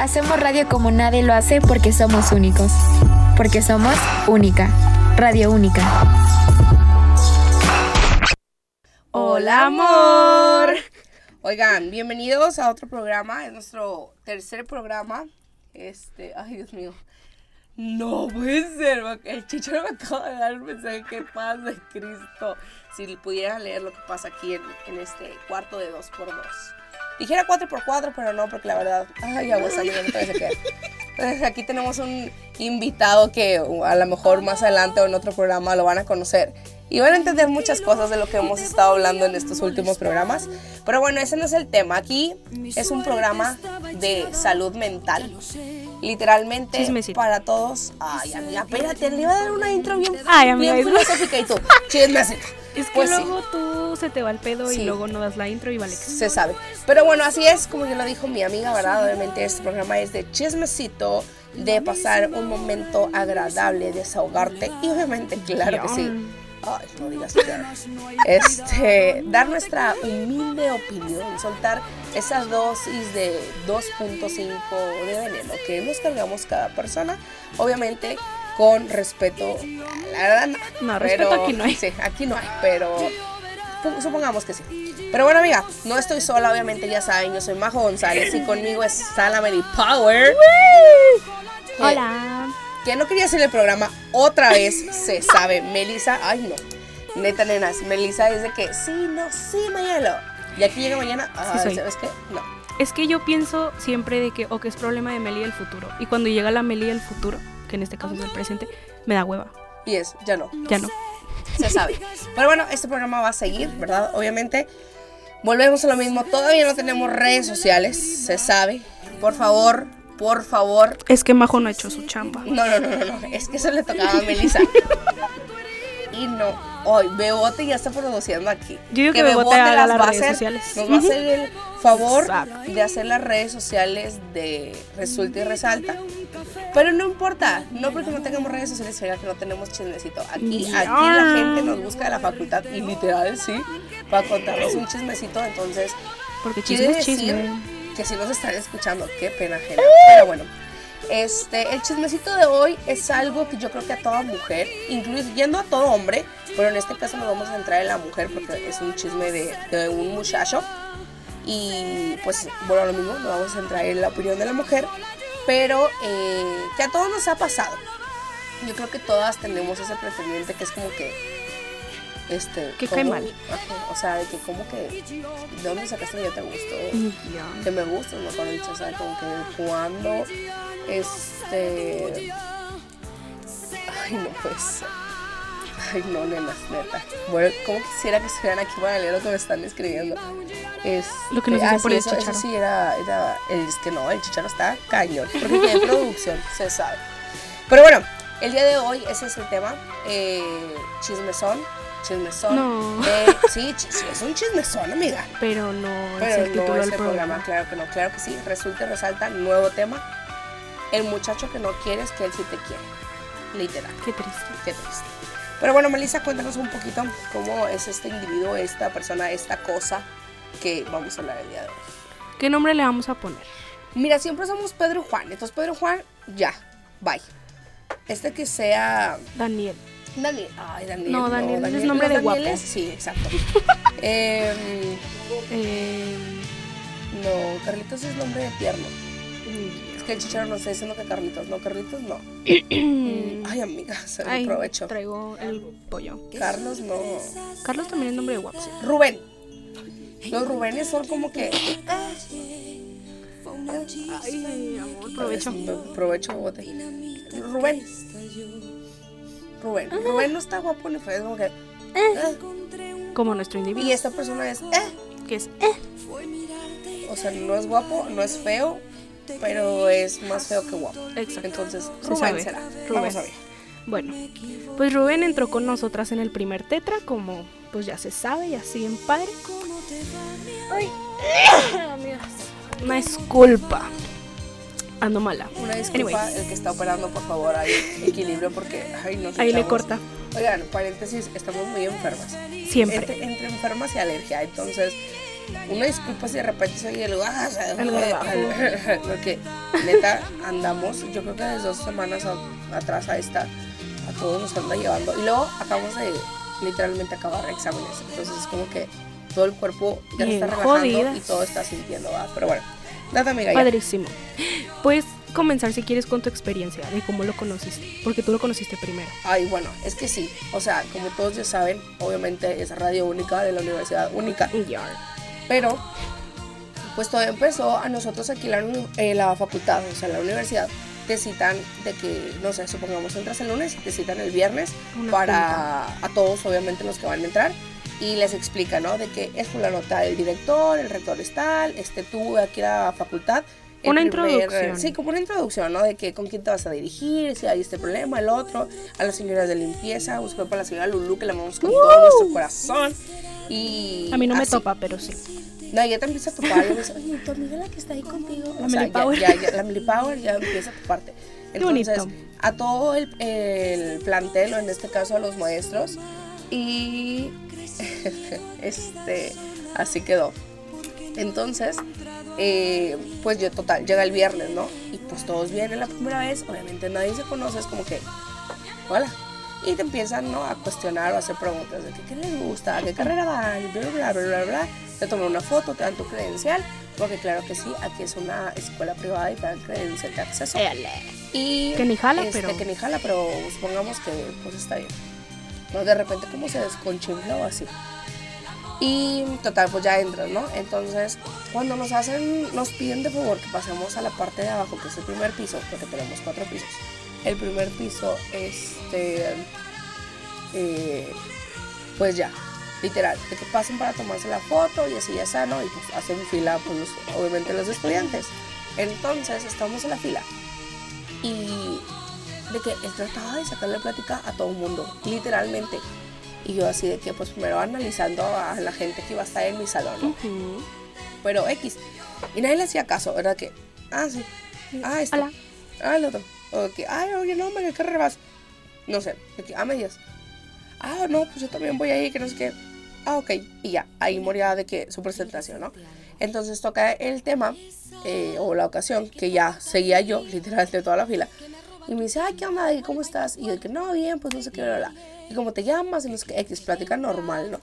Hacemos radio como nadie lo hace porque somos únicos. Porque somos única. Radio única. Hola amor. Oigan, bienvenidos a otro programa, es nuestro tercer programa. Este, ay Dios mío. No puede ser, el chicharo me acaba de dar un mensaje, que paz de Cristo. Si pudiera leer lo que pasa aquí en, este cuarto de 2x2. Dijera 4x4, pero no, porque la verdad, ay, agua saliendo, no se queda. Entonces aquí tenemos un invitado que a lo mejor más adelante o en otro programa lo van a conocer y van a entender muchas cosas de lo que hemos estado hablando en estos últimos programas. Pero bueno, ese no es el tema. Aquí es un programa de salud mental. Literalmente para todos. Ay, amiga, espérate, le iba a dar una intro bien, Ay, amiga, bien filosófica y tú. Chismecito. Es que pues luego tú se te va el pedo y luego no das la intro y vale. Se sabe. Pero bueno, así es como ya lo dijo mi amiga, ¿verdad? Obviamente este programa es de chismecito, de pasar un momento agradable, desahogarte y obviamente, claro que sí ay, no digas este, dar nuestra humilde opinión, soltar esa dosis de 2.5 de veneno que nos cargamos cada persona, obviamente con respeto, la verdad no, no respeto aquí no hay. Sí, aquí no hay, pero supongamos que sí. Pero bueno, amiga, no estoy sola, obviamente ya saben, yo soy Majo González y conmigo es Salamedy Power. Hola que no quería hacer el programa otra vez, se sabe. Melissa, ay no. Neta, nenas, Melissa de que sí, no, sí, mañana. Y aquí llega mañana, ¿sabes qué? No. Es que yo pienso siempre de que, o que es problema de Meli del futuro. Y cuando llega la Meli del futuro, que en este caso es el presente, me da hueva. Y es, ya no. Ya no. Se sabe. Pero bueno, este programa va a seguir, ¿verdad? Obviamente. Volvemos a lo mismo. Todavía no tenemos redes sociales, se sabe. Por favor, por favor. Es que Majo no ha hecho su chamba. No, no, no, no, es que eso le tocaba a Melissa. y no, hoy Bebote ya está produciendo aquí. Yo digo que, Bebote, haga las, redes sociales. Nos va a hacer el favor de hacer las redes sociales de Resulta y Resalta. Pero no importa, no porque no tengamos redes sociales, será que no tenemos chismecito. Aquí, aquí la gente nos busca de la facultad y literal, sí, para contarnos un chismecito. Entonces, porque chisme es chisme que si nos están escuchando, qué pena ajena. Pero bueno, este, el chismecito de hoy es algo que yo creo que a toda mujer, incluyendo a todo hombre, pero en este caso nos vamos a centrar en la mujer porque es un chisme de, un muchacho. Y pues, bueno, lo mismo, nos vamos a centrar en la opinión de la mujer, pero eh, que a todos nos ha pasado. Yo creo que todas tenemos ese pretendiente que es como que este, que cae mal. o sea, de que como que, ¿de dónde sacaste que ya te gustó? Que me gusta, no con dicho, o sea, como que cuando, este, ay, no pues, ay, no, nenas, neta. Bueno, como quisiera que estuvieran aquí para leer lo que me están escribiendo. Es, lo que nos dice ah, por el eso, eso, sí era, era, es que no, el chicharo está cañón, porque tiene producción, se sabe. Pero bueno, el día de hoy ese es el tema, eh, chismezón, chismezón. No. Eh, sí, sí, es un chismezón, amiga. Pero no es el título del programa. Claro que no, claro que sí. Resulta y resalta, nuevo tema. El muchacho que no quieres, que él sí te quiere. Literal. Qué triste. Qué triste. Pero bueno, Melissa, cuéntanos un poquito cómo es este individuo, esta persona, esta cosa que vamos a hablar el día de hoy. ¿Qué nombre le vamos a poner? Mira, siempre somos Pedro y Juan. Entonces, Pedro y Juan, ya, bye. Este que sea... Daniel. Daniel. Ay, Daniel. No, Daniel, es nombre de guapo. Sí, exacto. Em, eh, no, Carlitos es nombre de tierno. Que el chicharo no está diciendo que Carlitos. No, Carlitos no. Ay, amiga, se me aprovecho. Traigo el pollo. Carlos no. Carlos también es nombre de guapo. Rubén. Los Rubénes son como que. Ay, amor, provecho. Provecho, bote. Rubén. Rubén. Rubén no está guapo ni feo, es como que. Eh. Eh. Como nuestro individuo. Y esta persona es. Eh. Que es. Eh. O sea, no es guapo, no es feo, pero es más feo que guapo. Exacto. Entonces, Rubén será. Rubén. Bueno, pues Rubén entró con nosotras en el primer tetra, como pues ya se sabe, y así en padre. Ay, amigas. Una disculpa ando mala. Una disculpa, el que está operando, por favor, hay equilibrio porque ay, no Ahí le corta. Oigan, paréntesis, estamos muy enfermas. Siempre. Entre, enfermas y alergia, entonces una disculpa si de repente soy el, ah, El porque neta andamos, yo creo que desde dos semanas a- atrás a esta, a todos nos anda llevando. Y luego acabamos de literalmente acabar exámenes. Entonces es como que todo el cuerpo ya se está Bien relajando jodidas. y todo está sintiendo, ¿va? Pero bueno, date amiga ya. Padrísimo. Puedes comenzar si quieres con tu experiencia de cómo lo conociste, porque tú lo conociste primero. Ay, bueno, es que sí. O sea, como todos ya saben, obviamente es radio única de la Universidad Única. Pero, pues todo empezó a nosotros aquí en la, la facultad, o sea, la universidad. Te citan de que, no sé, supongamos entras el lunes y te citan el viernes Una para a todos, obviamente, los que van a entrar. Y les explica, ¿no? De que es por la nota del director, el rector es tal, este, tú aquí la facultad. Una introducción. Sí, como una introducción, ¿no? De que con quién te vas a dirigir, si hay este problema, el otro, a las señoras de limpieza, buscar para la señora Lulu, que la amamos con todo nuestro corazón. Y A mí no me así. topa, pero sí. No, ya te empieza a topar. Me dice, oye, tu amiga la que está ahí contigo. La O sea, Meli ya- Power. Ya, ya, la Meli Power ya empieza a toparte. Qué bonito. Entonces, a todo el, el plantel, o en este caso a los maestros. Y este, así quedó. Entonces, eh, pues yo total, llega el viernes, ¿no? Y pues todos vienen la primera vez, obviamente nadie se conoce, es como que, hola. Y te empiezan, ¿no? A cuestionar o a hacer preguntas de que, qué les gusta, a qué carrera van, y bla, bla, bla, bla, bla. Te toman una foto, te dan tu credencial, porque claro que sí, aquí es una escuela privada y te dan credencial de acceso. Y, Que ni jala, este, pero- Que ni jala, pero supongamos que pues está bien. ¿no? De repente como se desconchinfla o así. Y total, pues ya entras, ¿no? Entonces, cuando nos hacen, nos piden de favor que pasemos a la parte de abajo, que es el primer piso, porque tenemos cuatro pisos. El primer piso, este, eh, pues ya, literal, de que pasen para tomarse la foto y así ya está, ¿no? Y pues hacen fila, pues obviamente los estudiantes. Entonces, estamos en la fila y de que trataba de sacarle plática a todo el mundo, literalmente. Y yo así de que pues primero analizando a la gente que iba a estar en mi salón, ¿no? Ujú. Pero X. Y nadie le hacía caso, ¿verdad? Que, ah, sí. Ah, este. Hola. Ah, el otro. O que, ay, oye, no, hombre, ¿qué vas? No sé, que, ah, medias. Ah, no, pues yo también voy ahí, que no sé qué. Ah, ok. Y ya, ahí moría de que su presentación, ¿no? Entonces toca el tema, eh, o la ocasión, que ya seguía yo, literalmente de toda la fila. Y me dice, ay, ¿qué onda? ¿Y cómo estás? Y yo que, no, bien, pues no sé qué, bla, bla. Y como te llamas, y no sé qué, X, plática normal, ¿no?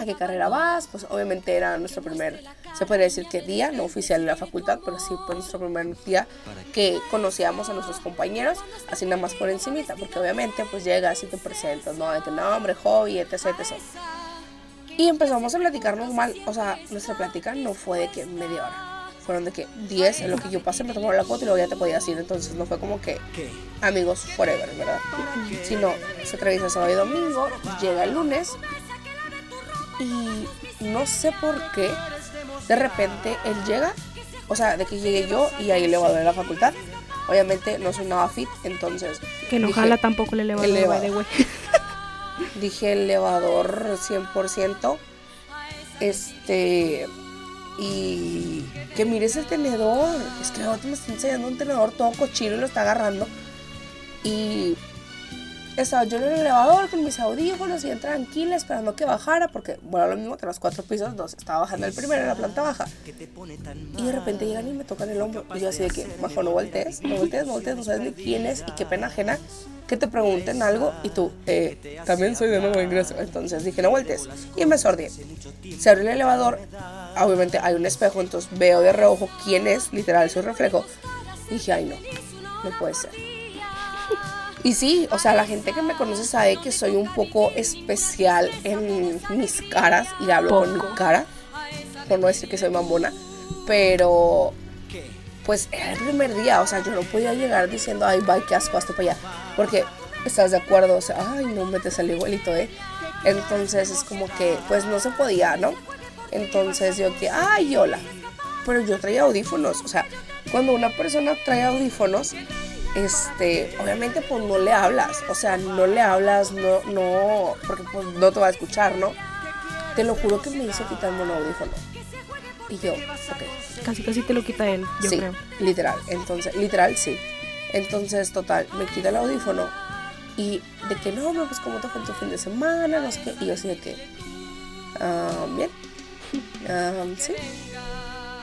¿A qué carrera vas? Pues obviamente era nuestro primer, se podría decir que día, no oficial en la facultad, pero sí fue nuestro primer día que conocíamos a nuestros compañeros, así nada más por encimita, porque obviamente pues llegas y te presentas, ¿no? De que nombre, hobby, etc, etc. Y empezamos a platicar normal, o sea, nuestra plática no fue de que media hora, fueron de que 10, en lo que yo pasé me tomaron la foto y luego ya te podías ir, entonces no fue como que amigos forever, ¿verdad? Sino se atraviesa sábado y domingo, llega el lunes y no sé por qué de repente él llega, o sea, de que llegué yo y ahí le voy a ver la facultad. Obviamente no soy nada fit, entonces Que no dije, jala tampoco el elevador, elevador. the way. dije elevador 100%. Este y que mires el tenedor, es que ahora me está enseñando un tenedor todo cochino y lo está agarrando. Y estaba yo en el elevador con mis audífonos bien tranquila esperando que bajara porque, bueno, lo mismo que los cuatro pisos, dos, estaba bajando el primero en la planta baja. Y de repente llegan y me tocan el hombro. Y yo así de que, bajo, no voltees, no voltees, no voltees, no sabes ni quién es y qué pena ajena que te pregunten algo y tú, eh, también soy de nuevo ingreso. Entonces dije, no voltees. Y me sordí. Se abrió el elevador, obviamente hay un espejo, entonces veo de reojo quién es, literal, su reflejo. Y dije, ay no, no puede ser. Y sí, o sea, la gente que me conoce sabe que soy un poco especial en mis caras y hablo con mi Poco. cara, por no decir que soy mamona, pero pues era el primer día, o sea, yo no podía llegar diciendo, ay, bye, qué asco, hasta para allá, porque estás de acuerdo, o sea, ay, no, me te salió igualito, ¿eh? Entonces es como que, pues no se podía, ¿no? Entonces yo que, ay, hola, pero yo traía audífonos, o sea, cuando una persona trae audífonos, este, obviamente pues no le hablas, o sea, no le hablas, no, no, porque pues no te va a escuchar, ¿no? Te lo juro que me hizo quitarme un audífono. Y yo, ok, Casi casi te lo quita él, yo sí, creo. literal, entonces, literal, sí. Entonces, total, me quita el audífono y de que no, no, pues cómo te fue tu fin de semana, no sé qué, y yo así de que, ah, bien. Um, sí.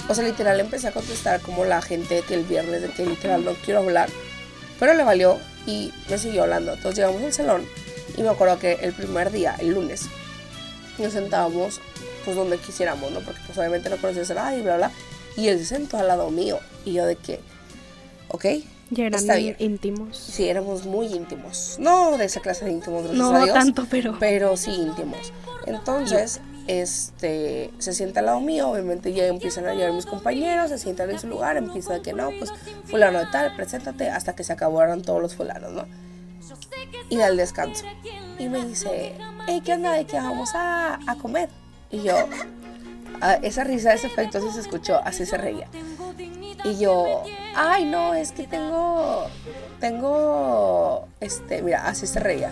O sea, literal empecé a contestar como la gente que el viernes de que literal no quiero hablar. Pero le valió y me siguió hablando. Entonces llegamos al salón y me acuerdo que el primer día, el lunes, nos sentábamos pues donde quisiéramos, ¿no? Porque pues obviamente no conocías a nadie y bla, bla. Y él se sentó al lado mío. Y yo de que, ok, Ya eran Está bien. íntimos. sí, éramos muy íntimos. No de esa clase de íntimos, gracias a No Dios. tanto, pero. pero sí íntimos. Entonces, este, se sienta al lado mío, obviamente ya empiezan a llegar mis compañeros, se sientan en su lugar, empieza de que no, pues fulano de tal, preséntate, hasta que se acabaron todos los fulanos, ¿no? Y da el descanso. Y me dice, hey, ¿qué onda? ¿De qué vamos a, a comer? Y yo, ah, esa risa, ese efecto así se escuchó, así se reía. Y yo, ay, no, es que tengo, tengo, este, mira, así se reía.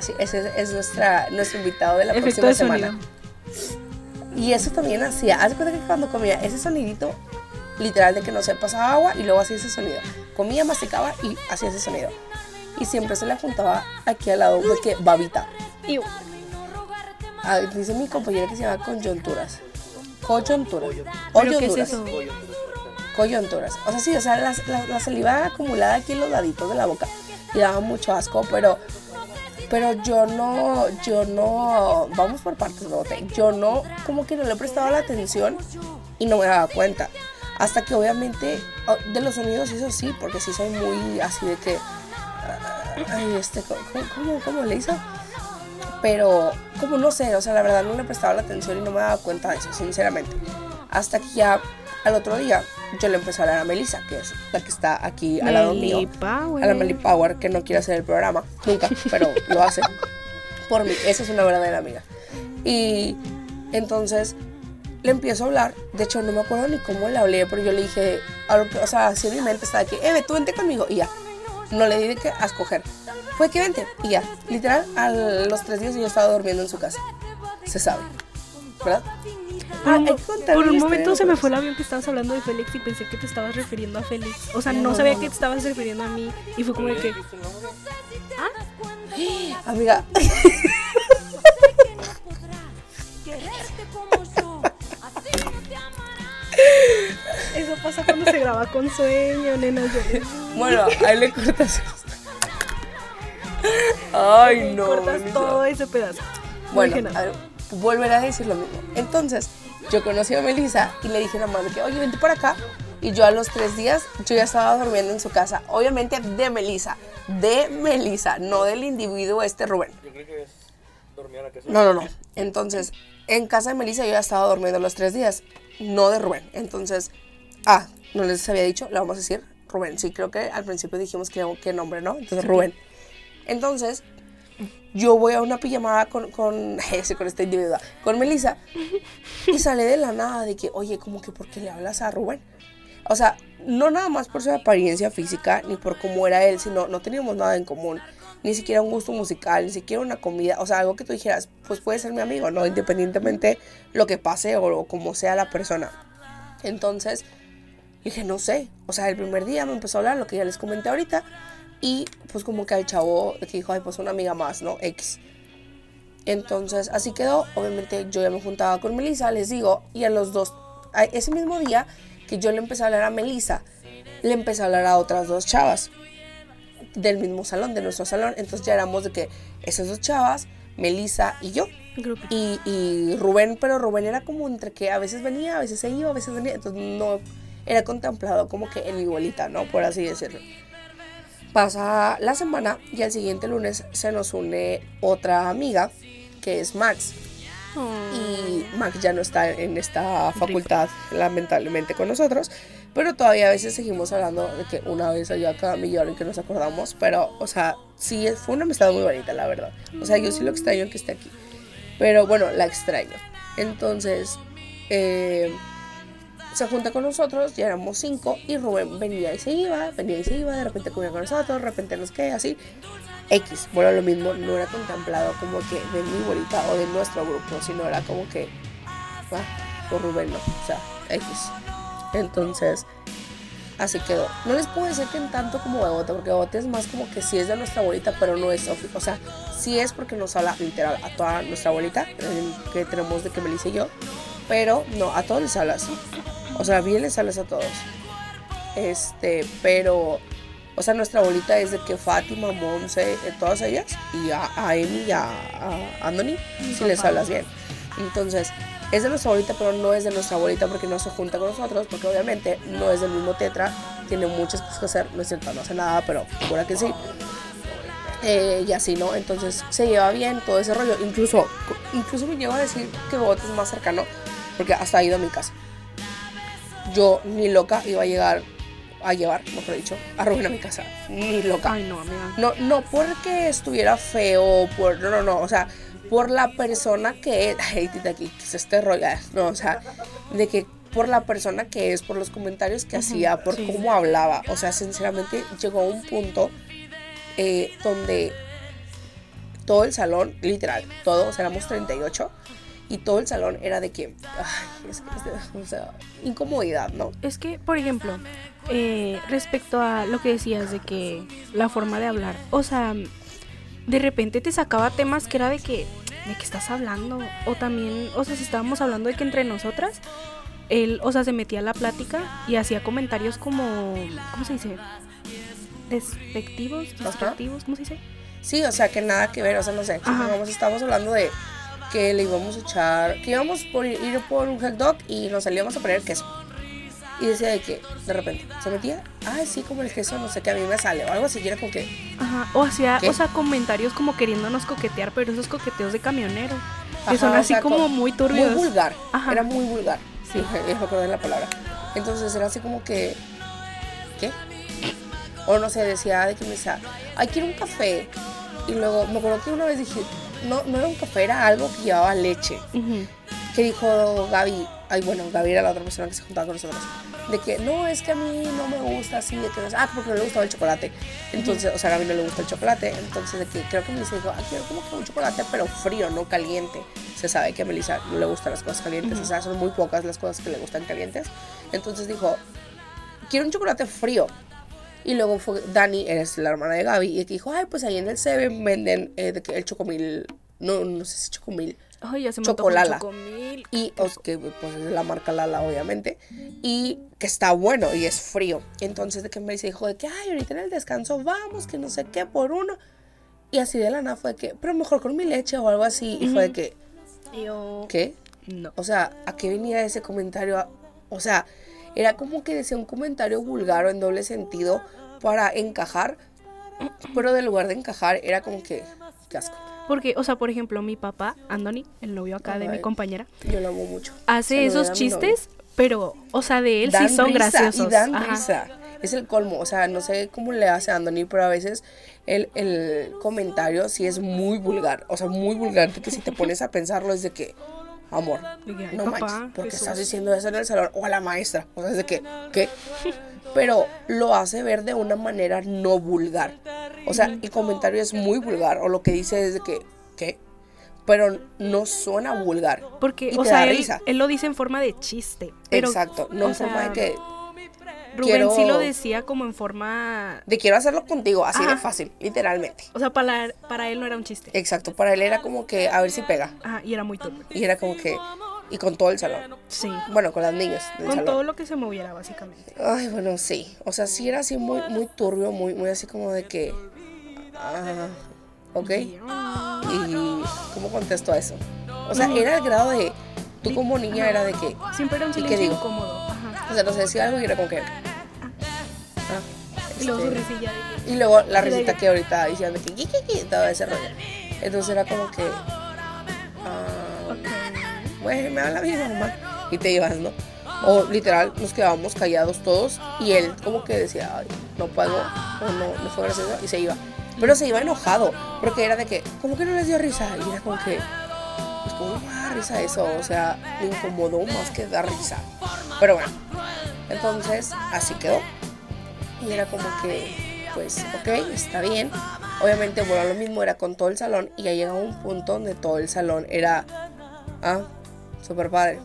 Así, ese es nuestra, nuestro invitado de la Efecto próxima de semana. Y eso también hacía, haz de cuenta que cuando comía ese sonidito, literal de que no se pasaba agua y luego hacía ese sonido. Comía, masticaba y hacía ese sonido. Y siempre se le juntaba aquí al lado de que babita. Iu. Ah, dice mi compañera que se llama coyunturas. Coyunturas. ¿Pero qué es Coyunturas. Coyunturas. O sea, sí, o sea, la, la- la saliva acumulada aquí en los laditos de la boca. Y daba mucho asco, pero pero yo no, yo no, vamos por partes, ¿no? Yo no, como que no le prestaba la atención y no me daba cuenta. Hasta que obviamente, oh, de los sonidos eso sí, porque sí soy muy así de que, ah, ay, este, ¿cómo, cómo, le hizo? Pero, como no sé, o sea, la verdad no le prestaba la atención y no me daba cuenta de eso, sinceramente. Hasta que ya al otro día yo le empecé a hablar a Melissa, que es la que está aquí al lado mío Power. a la Meli Power, que no quiere hacer el programa, nunca, pero lo hace por mí. Esa es una verdadera amiga. Y entonces le empiezo a hablar. De hecho, no me acuerdo ni cómo le hablé, pero yo le dije, o sea, así en mi mente estaba que, Eve, tú vente conmigo. Y ya. No le di de que a escoger. Fue que vente. Y ya. Literal, a los tres días yo estaba durmiendo en su casa. Se sabe. ¿Verdad? Por un, Ah, por momento se me fue el avión que estabas hablando de Félix y pensé que te estabas refiriendo a Félix. O sea, no No. sabía que te estabas refiriendo a mí. Y fue como de que. Amiga, Eso pasa cuando se graba con sueño, nena. yo- bueno, ahí le cortas. Ay, no. Cortas todo ese pedazo. No Bueno, a ver, volveré a decir lo mismo. Entonces, yo conocí a Melissa y le dije nada más de que, oye, vente por acá. Y yo a los tres días, yo ya estaba durmiendo en su casa. Obviamente de Melissa. De Melissa, no del individuo este Rubén. Yo creo que es dormir a la casa. No, no, no. Entonces, en casa de Melissa yo ya estaba durmiendo los tres días. No de Rubén. Entonces, ah, no les había dicho, le vamos a decir Rubén. Sí, creo que al principio dijimos que qué nombre, ¿no? Entonces, Rubén. Entonces, yo voy a una pijamada con, con, con individuo, con Melissa, y sale de la nada de que, oye, como que, ¿por qué le hablas a Rubén? O sea, no nada más por su apariencia física, ni por cómo era él, sino no teníamos nada en común. Ni siquiera un gusto musical, ni siquiera una comida. O sea, algo que tú dijeras, pues puede ser mi amigo, ¿no? Independientemente lo que pase o, o como sea la persona. Entonces, dije, no sé. O sea, el primer día me empezó a hablar lo que ya les comenté ahorita. Y pues como que al chavo que dijo, ay, pues una amiga más, ¿no? X. Entonces, así quedó. Obviamente yo ya me juntaba con Melissa, les digo, y a los dos, a ese mismo día que yo le empecé a hablar a Melissa, le empecé a hablar a otras dos chavas del mismo salón, de nuestro salón. Entonces ya éramos de que esas dos chavas, Melissa y yo. Y, y Rubén, pero Rubén era como entre que a veces venía, a veces se iba, a veces venía. Entonces no era contemplado como que en mi bolita, ¿no? Por así decirlo. Pasa la semana y al siguiente lunes se nos une otra amiga que es Max. Y Max ya no está en esta facultad, lamentablemente, con nosotros. Pero todavía a veces seguimos hablando de que una vez allá cada millón que nos acordamos. Pero, o sea, sí, fue una amistad muy bonita, la verdad. O sea, yo sí lo extraño que esté aquí. Pero bueno, la extraño. Entonces, eh, se junta con nosotros, ya éramos cinco. Y Rubén venía y se iba, venía y se iba. De repente comía con nosotros, de repente nos queda así. X, bueno, lo mismo, no era contemplado como que de mi bolita o de nuestro grupo, sino era como que, ah, por Rubén no, o sea, X. Entonces, Así quedó. No les puedo decir que en tanto como Bebote, porque Bebote es más como que sí es de nuestra abuelita, pero no es O sea, sí es porque nos habla literal a toda nuestra abuelita, eh, que tenemos de que Melissa y yo. Pero no, a todos les hablas. O sea, bien les hablas a todos. Este, pero. O sea, nuestra abuelita es de que Fátima, Monse, eh, todas ellas, y a, a Emi y a, a Anthony, si les hablas bien. Entonces, es de nuestra abuelita, pero no es de nuestra abuelita porque no se junta con nosotros, porque obviamente no es del mismo tetra, tiene muchas cosas que hacer, no es cierto, no hace nada, pero segura que sí. Eh, y así, ¿no? Entonces se lleva bien todo ese rollo. Incluso, incluso me lleva a decir que Bobote es más cercano, porque hasta ha ido a mi casa. Yo ni loca iba a llegar a llevar, mejor dicho, a Rubén a mi casa. Ni loca. Ay, no, amiga. No, no porque estuviera feo, por, no, no, no, o sea, por la persona que es, ay, tita, aquí, que es este rollo, ah, no, o sea, de que por la persona que es, por los comentarios que hacía, por sí. cómo hablaba, o sea, sinceramente llegó a un punto eh, donde todo el salón, literal, todos éramos 38, y todo el salón era de que, ay, es que, es de- o sea, incomodidad, ¿no? Es que, por ejemplo, eh, respecto a lo que decías de que la forma de hablar, o sea, de repente te sacaba temas que era de que, ¿de qué estás hablando? O también, o sea, si estábamos hablando de que entre nosotras, él, o sea, se metía a la plática y hacía comentarios como, ¿cómo se dice? Despectivos, despectivos, ¿cómo se dice? Sí, o sea, que nada que ver, o sea, no sé, Ajá. supongamos, estábamos hablando de que le íbamos a echar, que íbamos por ir, por un hot dog y nos salíamos a poner queso. Y decía de que, de repente, se metía, ay, sí, como el queso, no sé qué, a mí me sale, o algo así, era como que, Ajá, o hacía, ¿Qué? o sea, comentarios como queriéndonos coquetear, pero esos coqueteos de camionero, que Ajá, son o así sea, como co- muy turbios. muy vulgar, Ajá. era muy vulgar, Sí. me acordé de la palabra. Entonces era así como que, ¿qué? O no sé, decía de que me decía, ay, quiero un café. Y luego me acuerdo que una vez dije, no, no era un café, era algo que llevaba leche. Ujú. que dijo Gaby, ay bueno, Gaby era la otra persona que se juntaba con nosotros, de que no, es que a mí no me gusta así, de que, ah, porque no le gustaba el chocolate. Entonces, o sea, a Gaby no le gusta el chocolate, entonces de que creo que Melissa dijo, ah, quiero como que un chocolate, pero frío, no caliente. Se sabe que a Melissa no le gustan las cosas calientes, o sea, son muy pocas las cosas que le gustan calientes. Entonces dijo, quiero un chocolate frío. Y luego fue Dani, eres la hermana de Gaby, y dijo, ay, pues ahí en el Seven venden eh, el chocomil, no, no sé si es chocomil, Ay, ya se me Chocolala. chocomil. y os- que pues es la marca Lala obviamente y que está bueno y es frío entonces de que me dijo de que ay ahorita en el descanso vamos que no sé qué por uno y así de la nada fue de que pero mejor con mi leche o algo así y fue de que Yo... qué No. o sea a qué venía ese comentario o sea era como que decía un comentario vulgar o en doble sentido para encajar pero en lugar de encajar era como que qué asco Porque, o sea, por ejemplo, mi papá, Andoni, el novio acá de mi Ay. compañera, yo lo amo mucho hace esos chistes, pero, o sea, de él dan sí son risa, graciosos. Y dan Ajá. risa. Es el colmo. O sea, no sé cómo le hace a Anthony, pero a veces el, el comentario sí es muy vulgar. O sea, muy vulgar. Que si te pones a pensarlo es de que, amor, no papá, manches, ¿por qué Jesús. estás diciendo eso en el salón? O a la maestra. O sea, es de que, ¿qué? Pero lo hace ver de una manera no vulgar. O sea, el comentario es muy vulgar. O lo que dice es de que, ¿qué? Pero no suena vulgar. Porque, Y o te sea, da él, risa. él lo dice en forma de chiste. Pero, Exacto. No en forma sea, de que, Rubén quiero- sí lo decía como en forma... de quiero hacerlo contigo, así de fácil, literalmente. O sea, para, para él no era un chiste. Exacto, para él era como que a ver si pega. Ajá, y era muy turbio. Y era como que, y con todo el salón. Sí. Bueno, con las niñas del Con salón. todo lo que se moviera, básicamente. Ay, bueno, sí. O sea, sí era así muy, muy turbio, muy, muy así como de que. Ah, ok. ¿Y cómo contesto a eso? O sea, era el grado de. Tú como niña era de que. Siempre era un ¿Y qué silencio incómodo. O sea, nos decía algo y era como que. Ah, Y luego su este, risilla de Y luego la risita que- ahorita decían de que. "Yi, yi, yi", todo ese rollo. Entonces era como que. ah, Ok. bueno, me habla mi mamá y te ibas, ¿no? O literal, nos quedábamos callados todos y él como que decía, Ay, no puedo, o no, no fue gracioso, y se iba. Pero se iba enojado, porque era de que, ¿cómo que no les dio risa? Y era como que, pues, ¿cómo me risa eso? O sea, me incomodó más que dar risa. Pero bueno, entonces así quedó. Y era como que, pues, ok, está bien. Obviamente, bueno, lo mismo era con todo el salón y ya llegaba un punto donde todo el salón era, ah, super padre.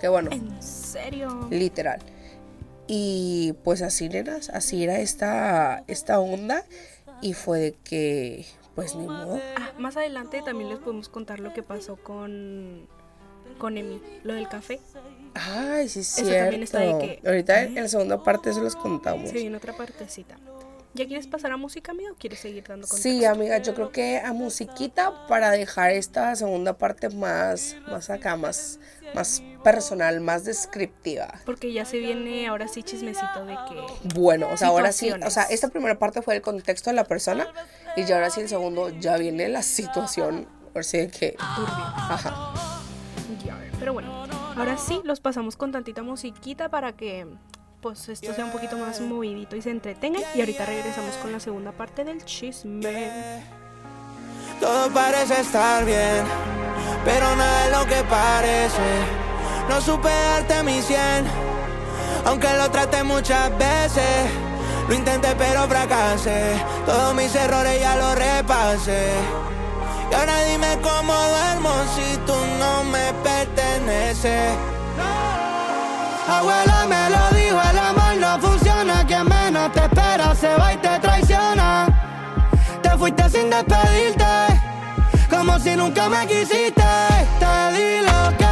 Qué bueno, ¿En serio? literal. Y pues así, nenas, así era esta, esta onda. Y fue de que, pues ni modo. Ah, más adelante también les podemos contar lo que pasó con, con Emi, lo del café. Ay, sí, que- Ahorita en la segunda parte eso les contamos. Sí, en otra partecita. ¿Ya quieres pasar a música, amiga, o quieres seguir dando contexto? Sí, amiga, yo creo que a musiquita para dejar esta segunda parte más, más acá, más, más personal, más descriptiva. Porque ya se viene ahora sí chismecito de que... Bueno, o sea, ahora sí, o sea, esta primera parte fue el contexto de la persona y ya ahora sí el segundo ya viene la situación, si de que, Turbio. ajá. Pero bueno, ahora sí los pasamos con tantita musiquita para que pues esto sea un poquito más movidito y se entretengan. Y ahorita regresamos con la segunda parte del chisme. Todo parece estar bien, pero nada es lo que parece. No supe darte mi cien, aunque lo traté muchas veces. Lo intenté pero fracasé, todos mis errores ya los repasé. Ahora dime cómo duermo si tú no me perteneces. Abuela me lo dijo, el amor no funciona, quien menos te espera se va y te traiciona. Te fuiste sin despedirte, como si nunca me quisiste. Te di lo que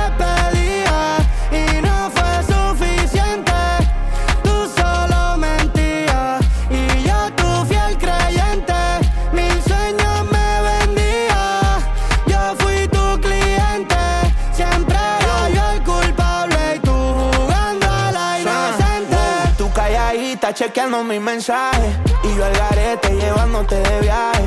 mis mensajes y yo al garete llevándote de viaje.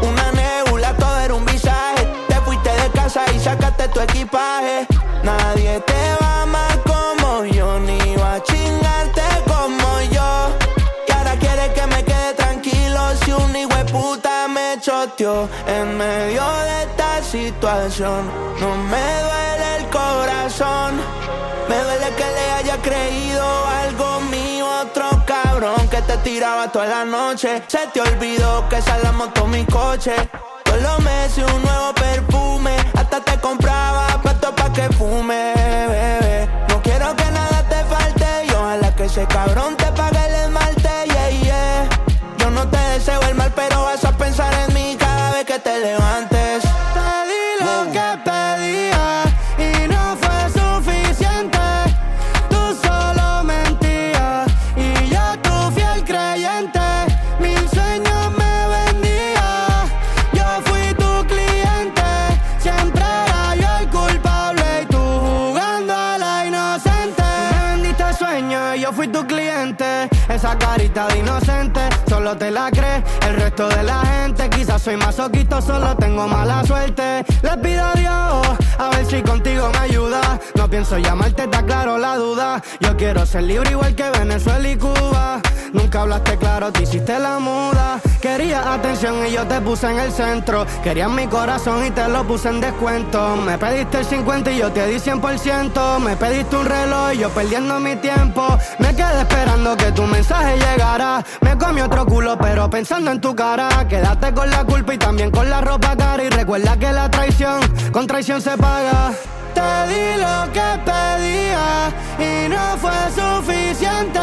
Una nebula, todo era un visaje. Te fuiste de casa y sacaste tu equipaje. Nadie te va a amar como yo, ni va a chingarte como yo. Y ahora quieres que me quede tranquilo si un hijo de puta me choteó en medio de esta situación. No me duele el corazón, me duele que le haya creído algo mío, te tiraba toda la noche. Se te olvidó que la moto mi coche. Todos los meses un nuevo perfume, hasta te compraba puesto pa' que fume, bebé. No quiero que nada te falte y ojalá que ese cabrón te pague el esmalte, yeah, yeah. Yo no te deseo el mal, pero vas a pensar en mí cada vez que te levantes. De inocente, solo te la crees. El resto de la gente, quizás soy masoquito, solo tengo mala suerte. Le pido a Dios, a ver si contigo me ayuda. No pienso llamarte, está claro la duda. Yo quiero ser libre igual que Venezuela y Cuba. Nunca hablaste claro, te hiciste la muda. Quería atención y yo te puse en el centro. Querías mi corazón y te lo puse en descuento. Me pediste el 50 y yo te di 100%. Me pediste un reloj y yo perdiendo mi tiempo. Me quedé esperando que tu mensaje llegara. Me comí otro culo, pero pensando en tu cara. Quédate con la culpa y también con la ropa cara. Y recuerda que la traición con traición se paga. Te di lo que pedía y no fue suficiente.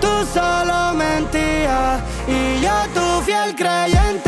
Tú solo mentías y yo fiel creyente.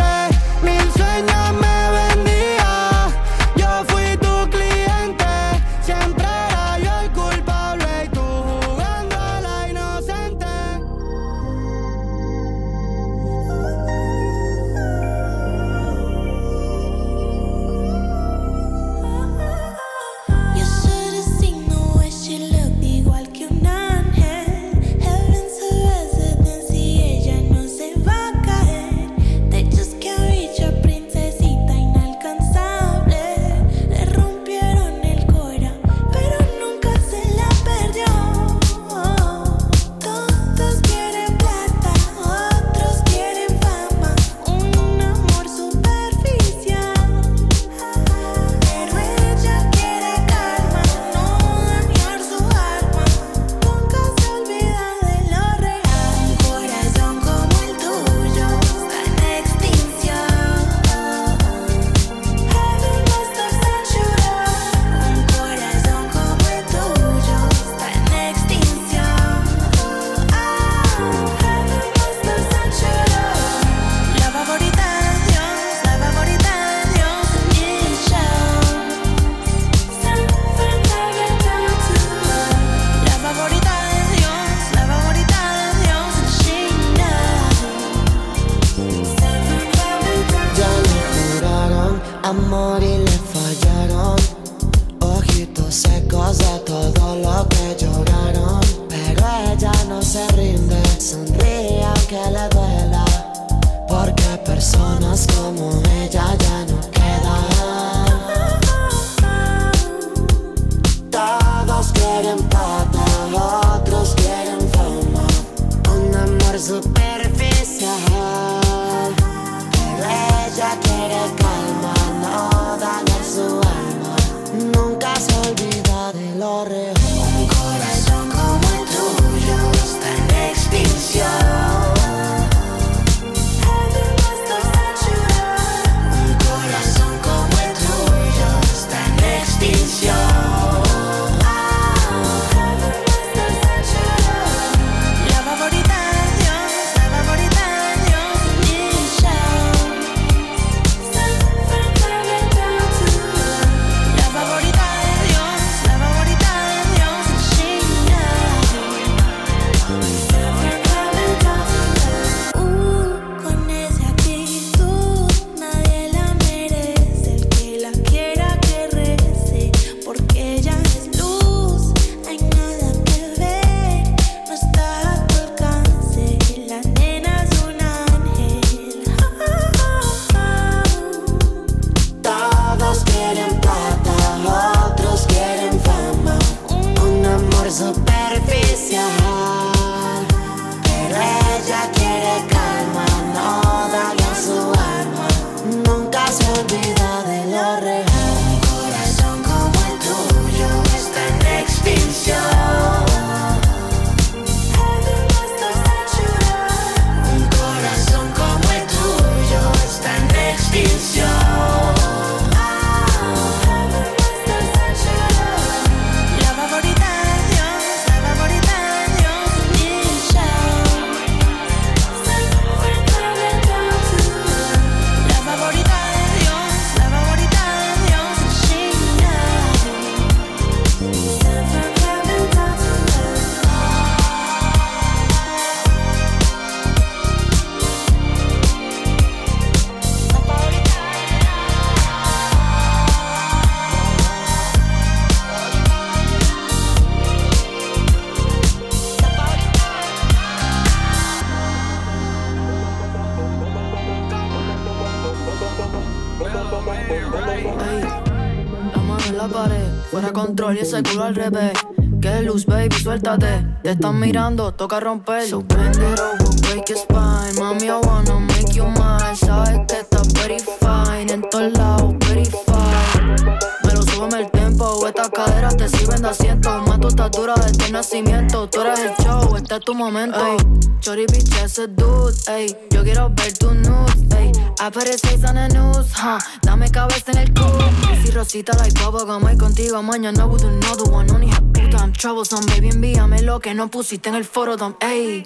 Al revés. Que luz, baby, suéltate. Te están mirando, toca romper. So bend it break your spine. Mami, I wanna make you mine. Sabes que estás very fine. En todos lados, very fine. Me lo súbeme el tempo. Estas caderas te sirven de asiento. Tu estatura desde el nacimiento. Tú eres el show, este es tu momento. Ey, Chori, bitch, ese dude. Ey, yo quiero ver tu nudes. Ey, apareces en el news. huh. Dame cabeza en el culo. Si Rosita like bubblegum. Ay, contigo mañana with another one. No, hija puta, I'm troublesome. Baby, envíame lo que no pusiste en el foro. dump. Ey,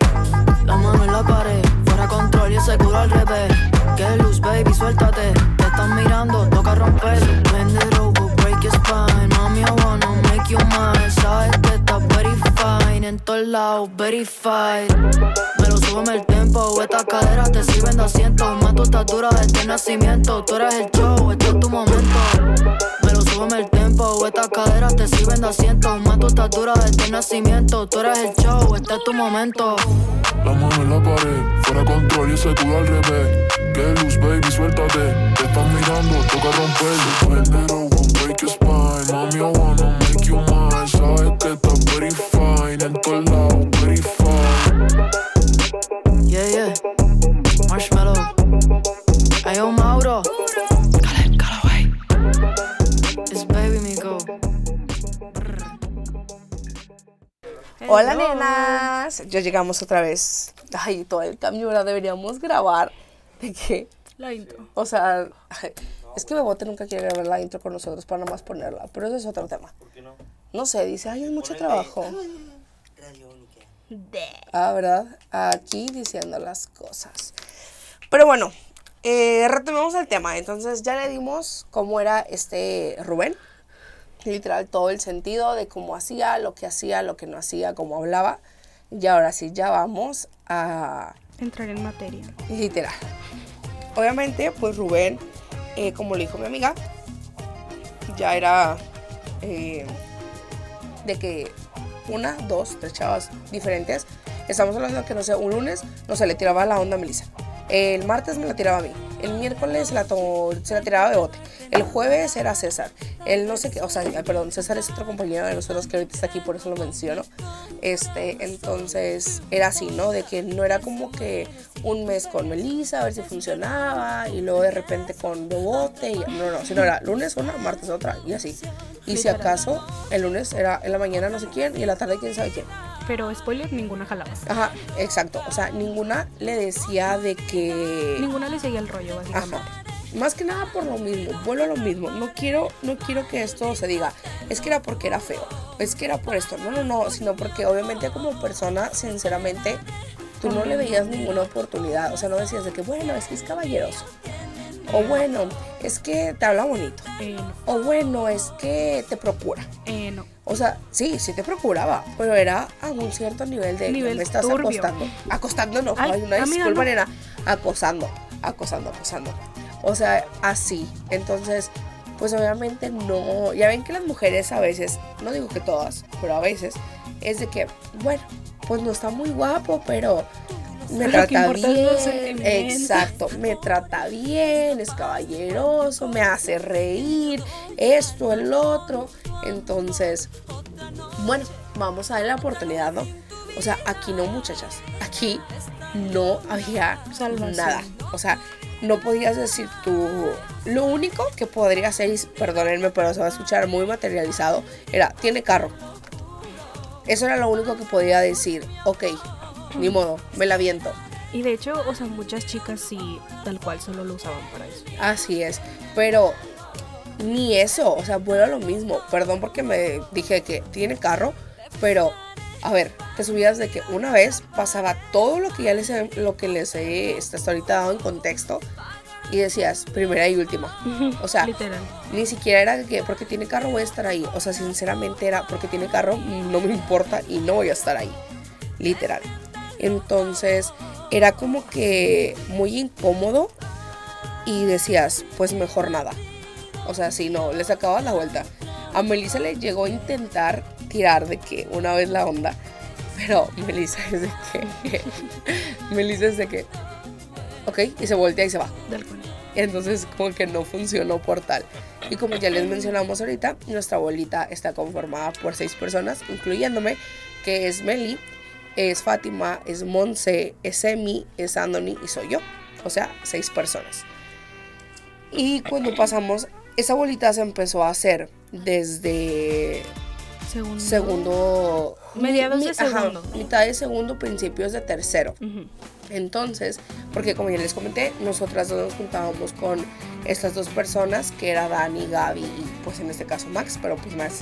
la mano en la pared. Fuera control y ese culo al revés. Que luz, baby, suéltate. Te están mirando, toca romper. Bend it over, break your spine. Mami, I wanna you mine. Sabes que estás very fine. En todos lados. Me lo súbeme el tempo. Estas caderas te sirven de asiento. Más tu estatura desde el nacimiento. Tú eres el show, este es tu momento. Me lo súbeme el tempo. Estas caderas te sirven de asiento. Más tu estatura desde el nacimiento. Tú eres el show, este es tu momento. La mano en la pared, fuera control y ese culo al revés. Que luz, baby, suéltate. Te están mirando, toca romper. It over, break your spine. Mami, I wanna que estás very fine. En todos lados, very fine. Yeah, yeah. Marshmallow. Ayo, Mauro. Cala, Callaway. It's baby Migo. Hola nenas, ya llegamos otra vez. Ay, todo el cambio, ¿verdad? Deberíamos grabar. ¿De qué? La intro. O sea, es que Bebote nunca quiere grabar la intro con nosotros para nada más ponerla, pero eso es otro tema. ¿Por qué no? No sé, dice, ay, es mucho trabajo. Ah, ¿verdad? Aquí diciendo las cosas. Pero bueno, eh, retomemos el tema. Entonces ya le dimos cómo era este Rubén. Literal, todo el sentido de cómo hacía, lo que hacía, lo que no hacía, cómo hablaba. Y ahora sí, ya vamos a Entrar en materia. literal. Obviamente, pues Rubén, eh, como le dijo mi amiga, ya era eh, de que una, dos, tres chavas diferentes. Estamos hablando de que, no sé, un lunes no se le tiraba la onda a Melissa. El martes me la tiraba a mí. El miércoles se la, se la tiraba de bote. El jueves era César. El no sé qué, o sea, perdón, César es otro compañero de nosotros que ahorita está aquí, por eso lo menciono. Este, entonces era así, ¿no? De que no era como que un mes con Melissa, a ver si funcionaba, y luego de repente con de bote, y, no, no, sino era lunes una, martes otra, y así. Y si acaso, el lunes era en la mañana no sé quién, y en la tarde quién sabe quién. Pero spoiler, ninguna jalaba. Ajá, exacto. O sea, ninguna le decía de que. Ninguna le seguía el rollo, básicamente. Ajá. Más que nada por lo mismo, vuelvo a lo mismo. No quiero, no quiero que esto se diga, es que era porque era feo, es que era por esto. No, no, no, sino porque obviamente como persona, sinceramente, tú no le veías ninguna oportunidad. O sea, no decías de que, bueno, es que es caballeroso. O bueno, es que te habla bonito. Eh, no, O bueno, es que te procura. eh, no. O sea, sí, sí te procuraba, pero era a un cierto nivel de Nivel me estás turbio. acostando. Acostando no, Ay, hay una disculpa, no. nena. Acosando, acosando, acosando. O sea, así. Entonces, pues obviamente no. Ya ven que las mujeres a veces, no digo que todas, pero a veces, es de que, bueno, pues no está muy guapo, pero me Lo trata bien. Exacto, me trata bien, es caballeroso, me hace reír, esto, el otro. Entonces, bueno, vamos a darle la oportunidad, ¿no? O sea, aquí no, muchachas. Aquí no había Salvación. nada. O sea, no podías decir tú. Lo único que podría hacer, y perdónenme, pero se va a escuchar muy materializado, era, tiene carro. Eso era lo único que podía decir. Ok, ni modo, me la viento. Y de hecho, o sea, muchas chicas sí, tal cual, solo lo usaban para eso. Así es, pero ni eso, o sea, vuelvo a lo mismo. Perdón porque me dije que tiene carro, pero a ver, te subías de que una vez pasaba todo lo que ya les he, lo que les he este, hasta ahorita dado en contexto y decías primera y última. O sea, Literal. ni siquiera era que porque tiene carro voy a estar ahí. O sea, sinceramente era porque tiene carro, no me importa y no voy a estar ahí. Literal. Entonces, era como que muy incómodo y decías, pues mejor nada. O sea, si no, le sacabas la vuelta. A Melissa le llegó a intentar tirar de que una vez la onda, pero Melissa es de que. Melissa es de que. Ok, y se voltea y se va. Entonces como que no funcionó por tal. Y como ya les mencionamos ahorita, nuestra bolita está conformada por seis personas, incluyéndome, que es Meli, es Fátima, es Monse, es Emi, es Andoni y soy yo. O sea, seis personas. Y cuando pasamos, esa bolita se empezó a hacer desde Segundo. segundo... Mediados de ajá, segundo. mitad de segundo, principios de tercero. Entonces, porque como ya les comenté, nosotras dos nos juntábamos con estas dos personas, que era Dani, Gaby y pues en este caso Max, pero pues Max,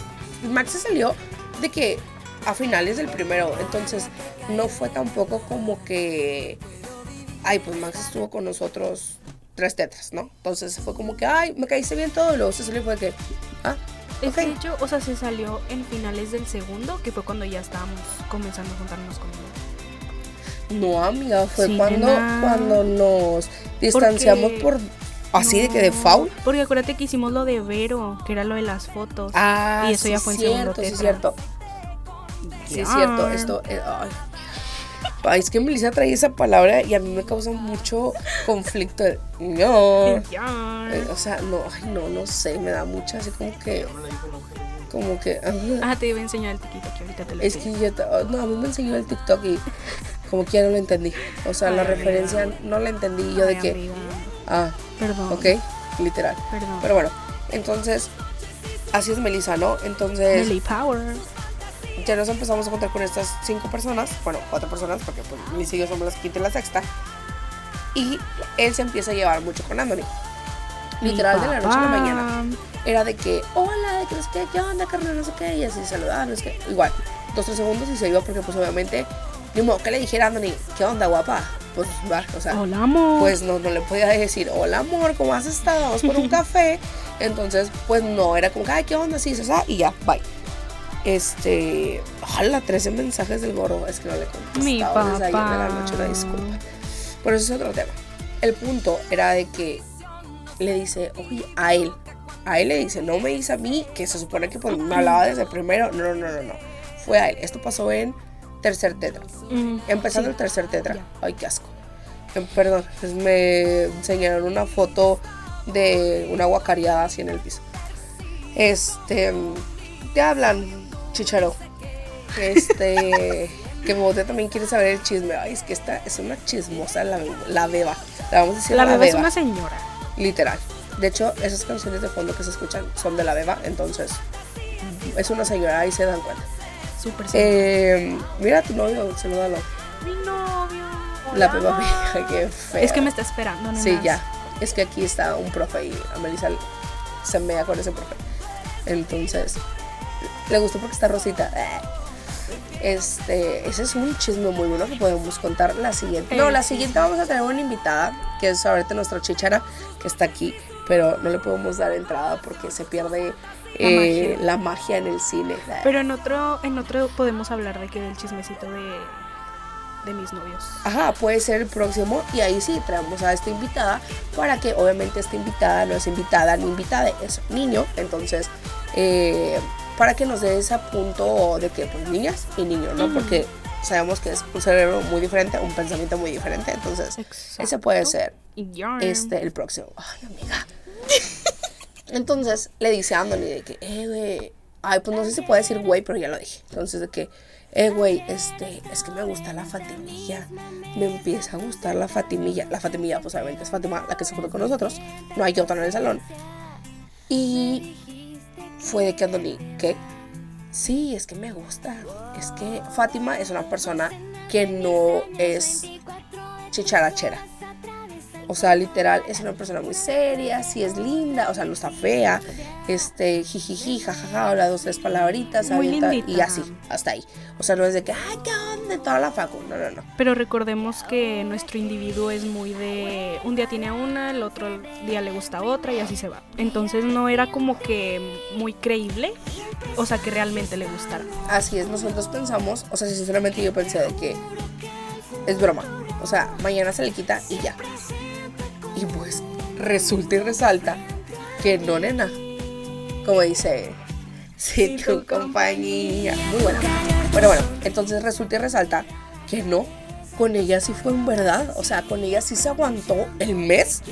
Max se salió de que a finales del primero, entonces no fue tampoco como que, ay, pues Max estuvo con nosotros tres tetras, ¿no? Entonces fue como que, ay, me caíste bien todo, y luego se salió fue que, ah, Es ok. que de hecho, o sea, se salió en finales del segundo, que fue cuando ya estábamos comenzando a juntarnos con ella. No, amiga, fue Sí, cuando, nena. cuando nos distanciamos Porque- por, así de que de No, foul. Porque acuérdate que hicimos lo de Vero, que era lo de las fotos. Ah, Y eso sí ya fue en cierto, segundo sí cierto. Sí es cierto, esto eh, ay. Ay, es que Melissa trae esa palabra y a mí me causa mucho conflicto. No. Eh, O sea, no, ay, no, no sé, me da mucha así como que como que ajá. Ah, te iba a enseñar el que ahorita te lo es que yo ta- no, a mí me enseñó el TikTok y como que ya no lo entendí. O sea, la amiga. referencia no la entendí yo de que amiga, ah, Perdón. ok, literal. Perdón. Pero bueno, entonces así es Melissa, ¿no? Entonces Nelly Power. Ya nos empezamos a contar con estas cinco personas, bueno, cuatro personas, porque pues y yo somos las quinta y la sexta. Y él se empieza a llevar mucho con Anthony. Literal, de la noche a la mañana. Era de que, hola, sé qué, qué onda, carnal, no sé qué, y así saludaba, no sé qué. Igual, dos, tres segundos y se iba porque pues obviamente, ni modo que le dijera a Anthony, ¿qué onda, guapa? Pues va, o sea, Hola, amor. pues no, no le podía decir, hola amor, ¿cómo has estado? Vamos por un café. Entonces, pues no, era como, ay, ¿qué onda? Sí, sí, y ya, bye. Este, ojalá 13 mensajes del gordo, es que no le contestaba Mi desde ayer de la papá. noche, una disculpa. Pero eso es otro tema. El punto era de que le dice, oye, a él, a él le dice, no me dice a mí, que se supone que pues, me hablaba desde el primero, no, no, no, no, no, fue a él. Esto pasó en tercer tetra. Mm, Empezando sí. el tercer tetra. Ay, qué asco. eh, perdón, pues me enseñaron una foto de una guacareada así en el piso. Este, te hablan, chicharo. Este, que Bote también quiere saber el chisme. Ay, es que esta es una chismosa la, la beba. La vamos a decir La la, bebé es beba. una señora. Literal. De hecho, esas canciones de fondo que se escuchan son de la beba, entonces es una señora, ahí se dan cuenta. Súper. Eh, mira a tu novio, salúdalo. Mi novio. La beba vieja, qué fea. Es que me está esperando, ¿no? Sí, ya. Es que aquí está un profe y a Melissa se mea con ese profe. Entonces, le gustó porque está rosita. Este, ese es un chisme muy bueno que podemos contar la siguiente. No, Eh, la siguiente vamos a tener una invitada, que es ahorita nuestra chichara, que está aquí, pero no le podemos dar entrada porque se pierde eh, magia. la magia en el cine. Pero en otro, en otro podemos hablar de que del chismecito de, de mis novios. Ajá, puede ser el próximo y ahí sí traemos a esta invitada para que obviamente esta invitada no es invitada ni invitada, es niño, entonces eh, para que nos dé ese punto de que pues niñas y niños, ¿no? Porque sabemos que es un cerebro muy diferente, un pensamiento muy diferente, entonces ese puede ser este el próximo. Ay, amiga. Entonces le dice a Anthony de que, eh, güey, ay, pues no sé si puede decir güey, pero ya lo dije. Entonces de que, eh, güey, este, es que me gusta la Fatimilla. Me empieza a gustar la Fatimilla. La Fatimilla, pues obviamente es Fatima, la que se juntó con nosotros. No hay otra en el salón. Y fue de que Anthony, ¿qué? Sí, es que me gusta. Es que Fátima es una persona que no es chicharachera. O sea, literal, es una persona muy seria, sí es linda, o sea, no está fea, este, jijiji, jajaja, habla dos, tres palabritas, avienta- y así, hasta ahí. O sea, no es de que, ay, qué onda, toda la facu, no, no, no. Pero recordemos que nuestro individuo es muy de un día tiene a una, el otro día le gusta a otra y así se va. Entonces no era como que muy creíble, o sea, que realmente le gustara. Así es, nosotros pensamos, o sea, sinceramente yo pensé de que es broma. O sea, mañana se le quita y ya. Y pues resulta y resalta que no, nena. Como dice, si tu compañía. Muy buena. Pero bueno, entonces resulta y resalta que no. Con ella sí fue en verdad. O sea, con ella sí se aguantó el mes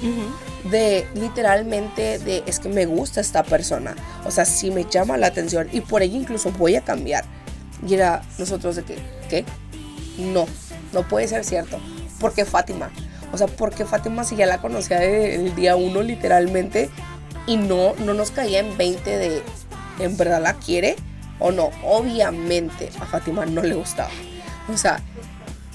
de literalmente de es que me gusta esta persona. O sea, sí me llama la atención y por ella incluso voy a cambiar. Y era nosotros de que, ¿qué? No, no puede ser cierto. Porque Fátima. O sea, porque Fátima si ya la conocía desde el día uno literalmente y no, no nos caía en 20 de en verdad la quiere o no. Obviamente a Fátima no le gustaba. O sea,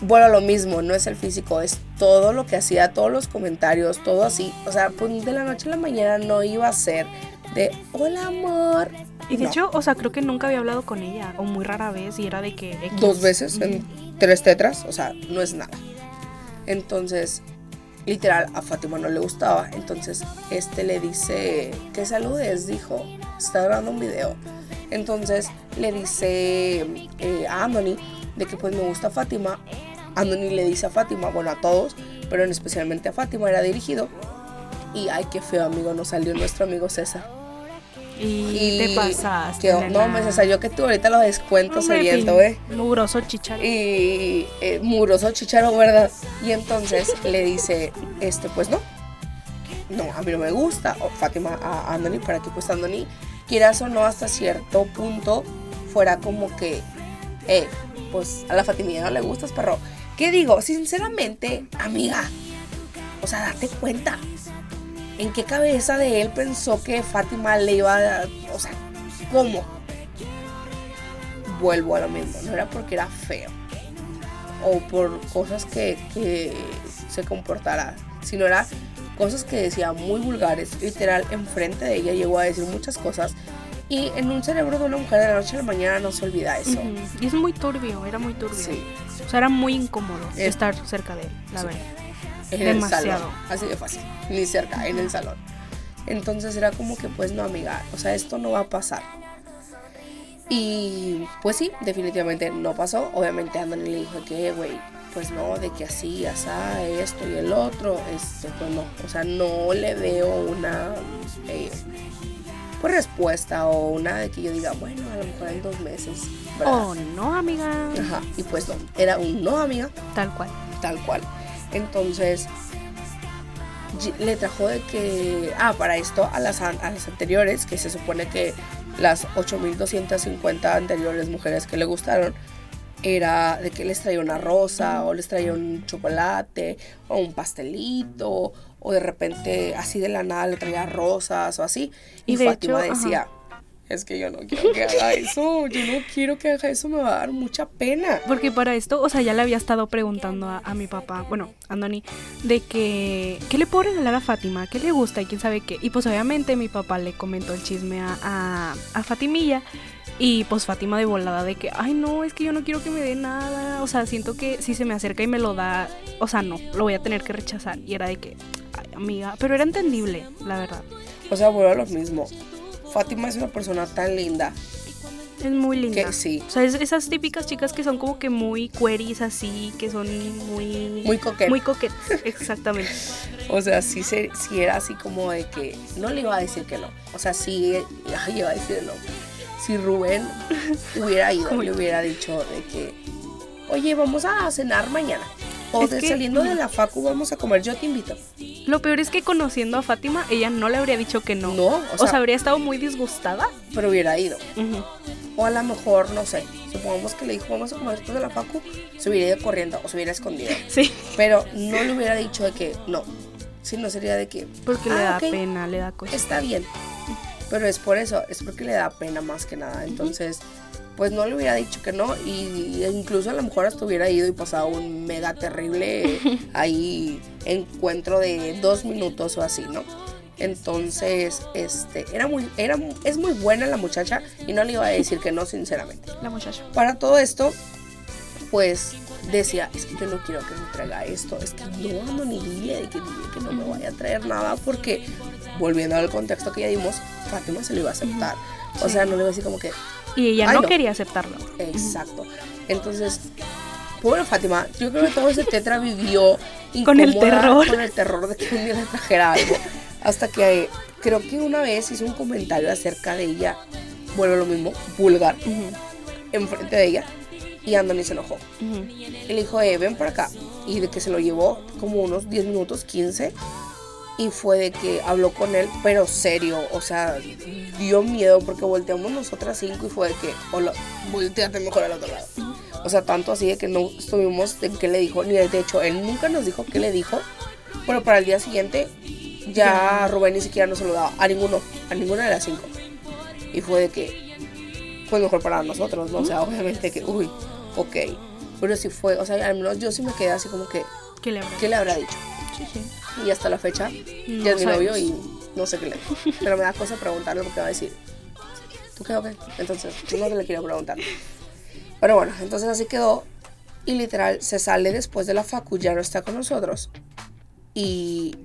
bueno, lo mismo, no es el físico, es todo lo que hacía, todos los comentarios, todo así. O sea, pues de la noche a la mañana no iba a ser de hola amor. Y de No. hecho, o sea, creo que nunca había hablado con ella, o muy rara vez, y era de que... X. dos veces en tres tetras, o sea, no es nada. Entonces, literal, a Fátima no le gustaba. Entonces, este le dice, que saludes, dijo, está grabando un video. Entonces, le dice eh, a Anthony de que pues me gusta Fátima. Anthony le dice a Fátima, bueno, a todos, pero en especialmente a Fátima era dirigido. Y ay, qué feo amigo, nos salió nuestro amigo César. Y, te pasaste. no, me César, yo que tú ahorita lo descuento Hombre, saliendo, eh Mugroso chicharo. y eh, muroso chicharo, ¿verdad? Y entonces le dice, este, pues no, no, a mí no me gusta, o Fátima a Anthony, para que pues Anthony, quieras o no, hasta cierto punto, fuera como que, eh, pues a la Fatimilla no le gustas, perro. ¿Qué digo? Sinceramente, amiga, o sea, date cuenta. ¿En qué cabeza de él pensó que Fátima le iba a... O sea, ¿cómo? Vuelvo a lo mismo. No era porque era feo. O por cosas que, que se comportara. Sino era cosas que decía muy vulgares. Literal, enfrente de ella llegó a decir muchas cosas. Y en un cerebro de una mujer de la noche a la mañana no se olvida eso. Y es muy turbio, era muy turbio. Sí. O sea, era muy incómodo estar cerca de él, la sí. verdad. En Demasiado. el salón. Así de fácil. Ni cerca, en el salón. Entonces era como que, pues no, amiga, o sea, esto no va a pasar. Y pues sí, definitivamente no pasó. Obviamente Anthony le dijo que, güey, pues no, de que así, asá, esto y el otro. Este, pues no, o sea, no le veo una eh, pues respuesta o una de que yo diga, bueno, a lo mejor en dos meses. ¿verdad? Oh, no, amiga. Ajá, y pues no, era un no, amiga Tal cual. tal cual. Entonces, le trajo de que, ah, para esto, a las, a las anteriores, que se supone que las 8.250 anteriores mujeres que le gustaron, era de que les traía una rosa o les traía un chocolate o un pastelito o de repente así de la nada le traía rosas o así. Y, de Fátima hecho, ajá. Es que yo no quiero que haga eso, yo no quiero que haga eso, me va a dar mucha pena. Porque para esto, o sea, ya le había estado preguntando a, a mi papá, bueno, a Andoni, de que, ¿qué le puedo regalar a Fátima? ¿Qué le gusta y quién sabe qué? Y pues obviamente mi papá le comentó el chisme a, a, a Fatimilla. Y pues Fátima de volada de que, ay no, es que yo no quiero que me dé nada. O sea, siento que si se me acerca y me lo da, o sea, no, lo voy a tener que rechazar. Y era de que, ay amiga, pero era entendible, la verdad. O sea, vuelvo a lo mismo. Fátima es una persona tan linda Es muy linda. que sí, O sea, es esas típicas chicas que son como que muy queries así, que son muy... muy coqueta. Muy coquetas, exactamente. O sea, sí, se, sí era así como de que no le iba a decir que no. O sea, sí ay, iba a decir no. Si Rubén hubiera ido, le hubiera dicho de que, oye, vamos a cenar mañana. O Es de que- saliendo de la facu vamos a comer, yo te invito. Lo peor es que conociendo a Fátima, ella no le habría dicho que no. No, o o sea- sea, habría estado muy disgustada. Pero hubiera ido. O a lo mejor, no sé, supongamos que le dijo vamos a comer después de la facu, se hubiera ido corriendo o se hubiera escondido. Sí, Pero no le hubiera dicho de que no, sino sería de que porque le "Ah, da pena, le da cosa. está bien. Pero es por eso, es porque le da pena más que nada. Entonces, pues no le hubiera dicho que no. Y incluso a lo mejor hasta hubiera ido y pasado un mega terrible ahí encuentro de dos minutos o así, ¿no? Entonces, este, era muy, era, es muy buena la muchacha y no le iba a decir que no, sinceramente. La muchacha. Para todo esto, pues decía, es que yo no quiero que me traiga esto, es que no ando ni dile de que que no me vaya a traer nada, porque volviendo al contexto que ya dimos, Fátima se lo iba a aceptar. O sea, no le iba a decir como que, Y ella Ay, no, no. quería aceptarlo. exacto. Entonces, pobre Fátima, yo creo que todo ese tetra vivió Con el terror. Con el terror de que un día le trajera algo. Hasta que creo que una vez hizo un comentario acerca de ella, vuelve a lo mismo, vulgar, Ujú, enfrente de ella. Y Anthony se enojó. ujú. Y le dijo, eh, ven para acá. Y de que se lo llevó como unos 10 minutos, 15. Y fue de que habló con él, pero serio. O sea, dio miedo porque volteamos nosotras cinco y fue de que, hola, volteate mejor al otro lado. O sea, tanto así de que no estuvimos de qué le dijo, ni de hecho, él nunca nos dijo qué le dijo. Pero para el día siguiente, ya Rubén ni siquiera nos saludaba. A ninguno, a ninguna de las cinco. Y fue de que, pues mejor para nosotros, ¿no? O sea, obviamente que, uy, ok. Pero sí fue, o sea, al menos yo sí me quedé así como que, ¿Qué le habrá ¿qué le habrá dicho? Sí, sí. Y hasta la fecha, No ya es mi novio y no sé qué le. Pero me da cosa preguntarle porque va a decir, ¿tú qué o qué? Entonces, no se le quiero preguntar. Pero bueno, entonces así quedó. Y literal, se sale después de la facu, ya no está con nosotros. Y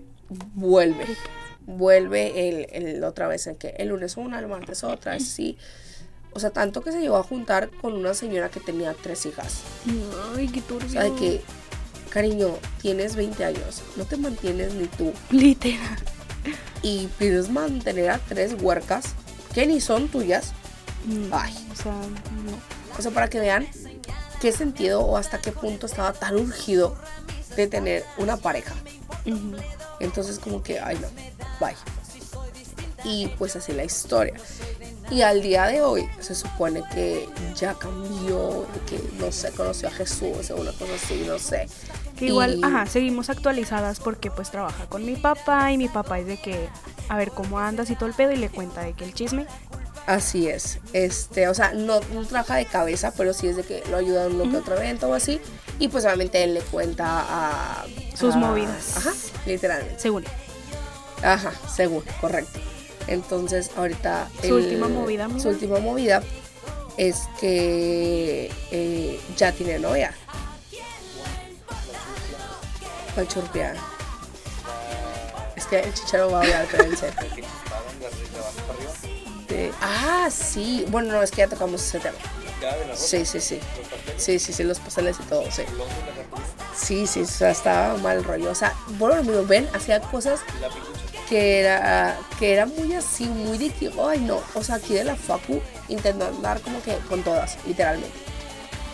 vuelve. Vuelve el, el otra vez en que el lunes una, el martes otra, así. O sea, tanto que se llegó a juntar con una señora que tenía tres hijas. Ay, qué turbio. O sea, de que, cariño, tienes 20 años, no te mantienes ni tú. Literal. Y pides mantener a tres huercas que ni son tuyas. Mm, Ay. O sea, no. O sea, para que vean qué sentido o hasta qué punto estaba tan urgido de tener una pareja. Entonces como que, ay no, bye. Y pues así la historia. Y al día de hoy se supone que ya cambió, que no sé, conoció a Jesús o una cosa así, no sé. Que igual, Y- ajá, seguimos actualizadas porque pues trabaja con mi papá y mi papá es de que, a ver cómo andas y todo el pedo y le cuenta de que el chisme. Así es. Este, o sea, no, no trabaja de cabeza, pero sí es de que lo ayuda en uno que otro evento o así. Y pues obviamente él le cuenta a Sus a- movidas. Ajá, literalmente. Según. Ajá, según, correcto. Entonces, ahorita. Su última movida, amiga. Su última movida es que eh, ya tiene novia. ¿Cuál churpia? Es que el chicharo va a hablar, pero en serio. De- ah, sí. Bueno, no, es que ya tocamos ese tema. Sí, sí, sí. Sí, sí, sí, los pasteles y todo, sí. Sí, sí, o sea, estaba mal rollo. O sea, bueno, amigo, ven, hacía cosas que era, que era muy así, muy de que, ay no, o sea, aquí de la facu intentó andar como que con todas, literalmente.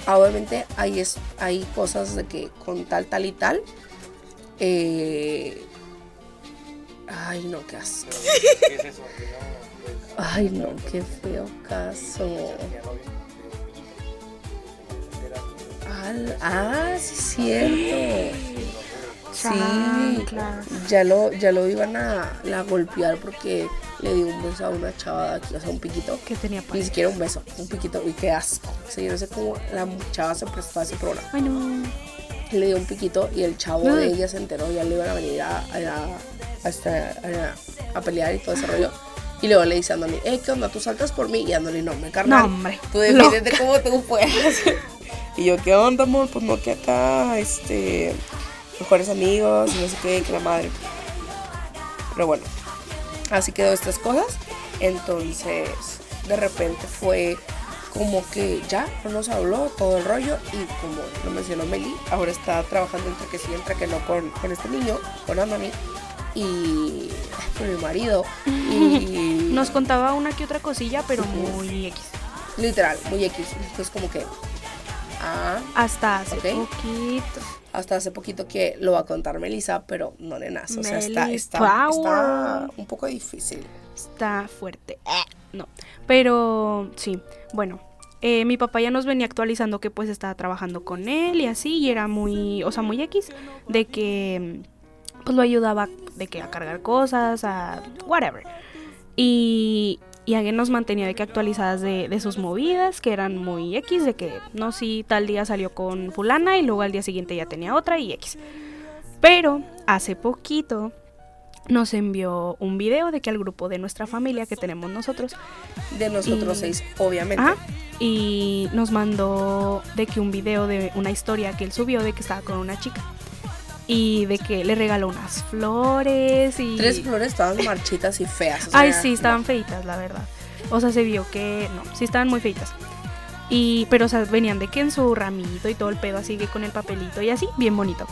Ah, Obviamente hay, es, hay cosas de que con tal, tal y tal, Eh, ay, no, qué asco. ¿Qué es eso? Que no, Ay, no, qué feo caso. Al- ah, sí, es cierto. Sí, Chanclas. ya lo, ya lo iban a, la golpear porque le dio un beso a una chava de aquí, o sea, un piquito. Que tenía Ni siquiera un beso, un piquito, y qué asco. O sea, yo no sé cómo la chava se prestó a ese programa. Ay, no. Le dio un piquito y el chavo Mm. de ella se enteró, ya le iban a venir a, a, a, esta- a- a pelear y todo ese rollo. Y luego le dice a Andoni, hey, ¿qué onda? ¿Tú saltas por mí? Y Andoni, no, me carnal. No, hombre. Tú defiéndete como tú puedas. y yo, ¿qué onda, amor? Pues no, que acá, este, mejores amigos, y no sé qué, que la madre. Pero bueno, así quedó estas cosas. Entonces, de repente fue como que ya no nos habló todo el rollo y como lo mencionó Meli, ahora está trabajando entre que sí, entre que no con, con este niño, con Andoni y con mi marido. Y Nos contaba una que otra cosilla, pero muy X. literal, muy X. Entonces como que, ah, Hasta hace Ok. poquito. Hasta hace poquito que lo va a contar Melissa, pero no nenas. O sea, está, está, está un poco difícil. Está fuerte. Eh, No. Pero sí, bueno. eh, mi papá ya nos venía actualizando que pues estaba trabajando con él y así, y era muy, o sea, muy X, de que pues lo ayudaba de que a cargar cosas, a whatever. Y, y alguien nos mantenía de que actualizadas de, de sus movidas, que eran muy X, de que no, si tal día salió con fulana y luego al día siguiente ya tenía otra y X. Pero hace poquito nos envió un video de que al grupo de nuestra familia que tenemos nosotros De nosotros Y- seis, obviamente. Ajá. Y nos mandó de que un video de una historia que él subió de que estaba con una chica. Y de que le regaló unas flores y... Tres flores todas marchitas y feas. o sea, Ay, sí, estaban feitas, la verdad. O sea, se vio que... No, sí estaban muy feitas. Y, pero, o sea, venían de que en su ramito y todo el pedo así que con el papelito y así, bien bonito.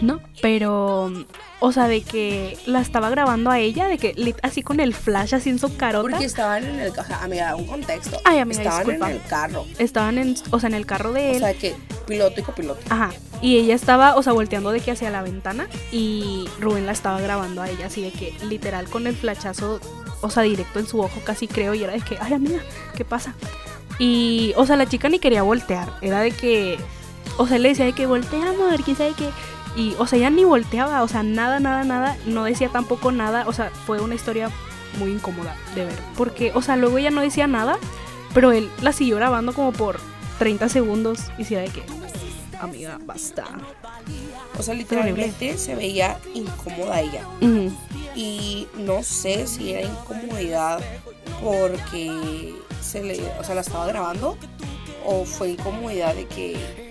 ¿No? Pero, o sea, de que la estaba grabando a ella, de que lit- así con el flash así en su carota. Porque estaban en el... O sea, amiga, un contexto. Ay, amiga, Estaban disculpa. en el carro. Estaban en, o sea, en el carro de O él. sea, que piloto y copiloto. Ajá. Y ella estaba, o sea, volteando de que hacia la ventana y Rubén la estaba grabando a ella así de que literal con el flachazo, o sea, directo en su ojo casi creo y era de que, ay amiga, ¿qué pasa? Y, o sea, la chica ni quería voltear, era de que, o sea, él le decía de que voltea, amor, quién sabe qué. Y, o sea, ella ni volteaba, o sea, nada, nada, nada, no decía tampoco nada, o sea, fue una historia muy incómoda de ver. Porque, o sea, luego ella no decía nada, pero él la siguió grabando como por 30 segundos y si era de que, amiga, basta. O sea, literalmente se veía incómoda ella. Y no sé si era incomodidad porque se le, o sea, la estaba grabando o fue incomodidad de que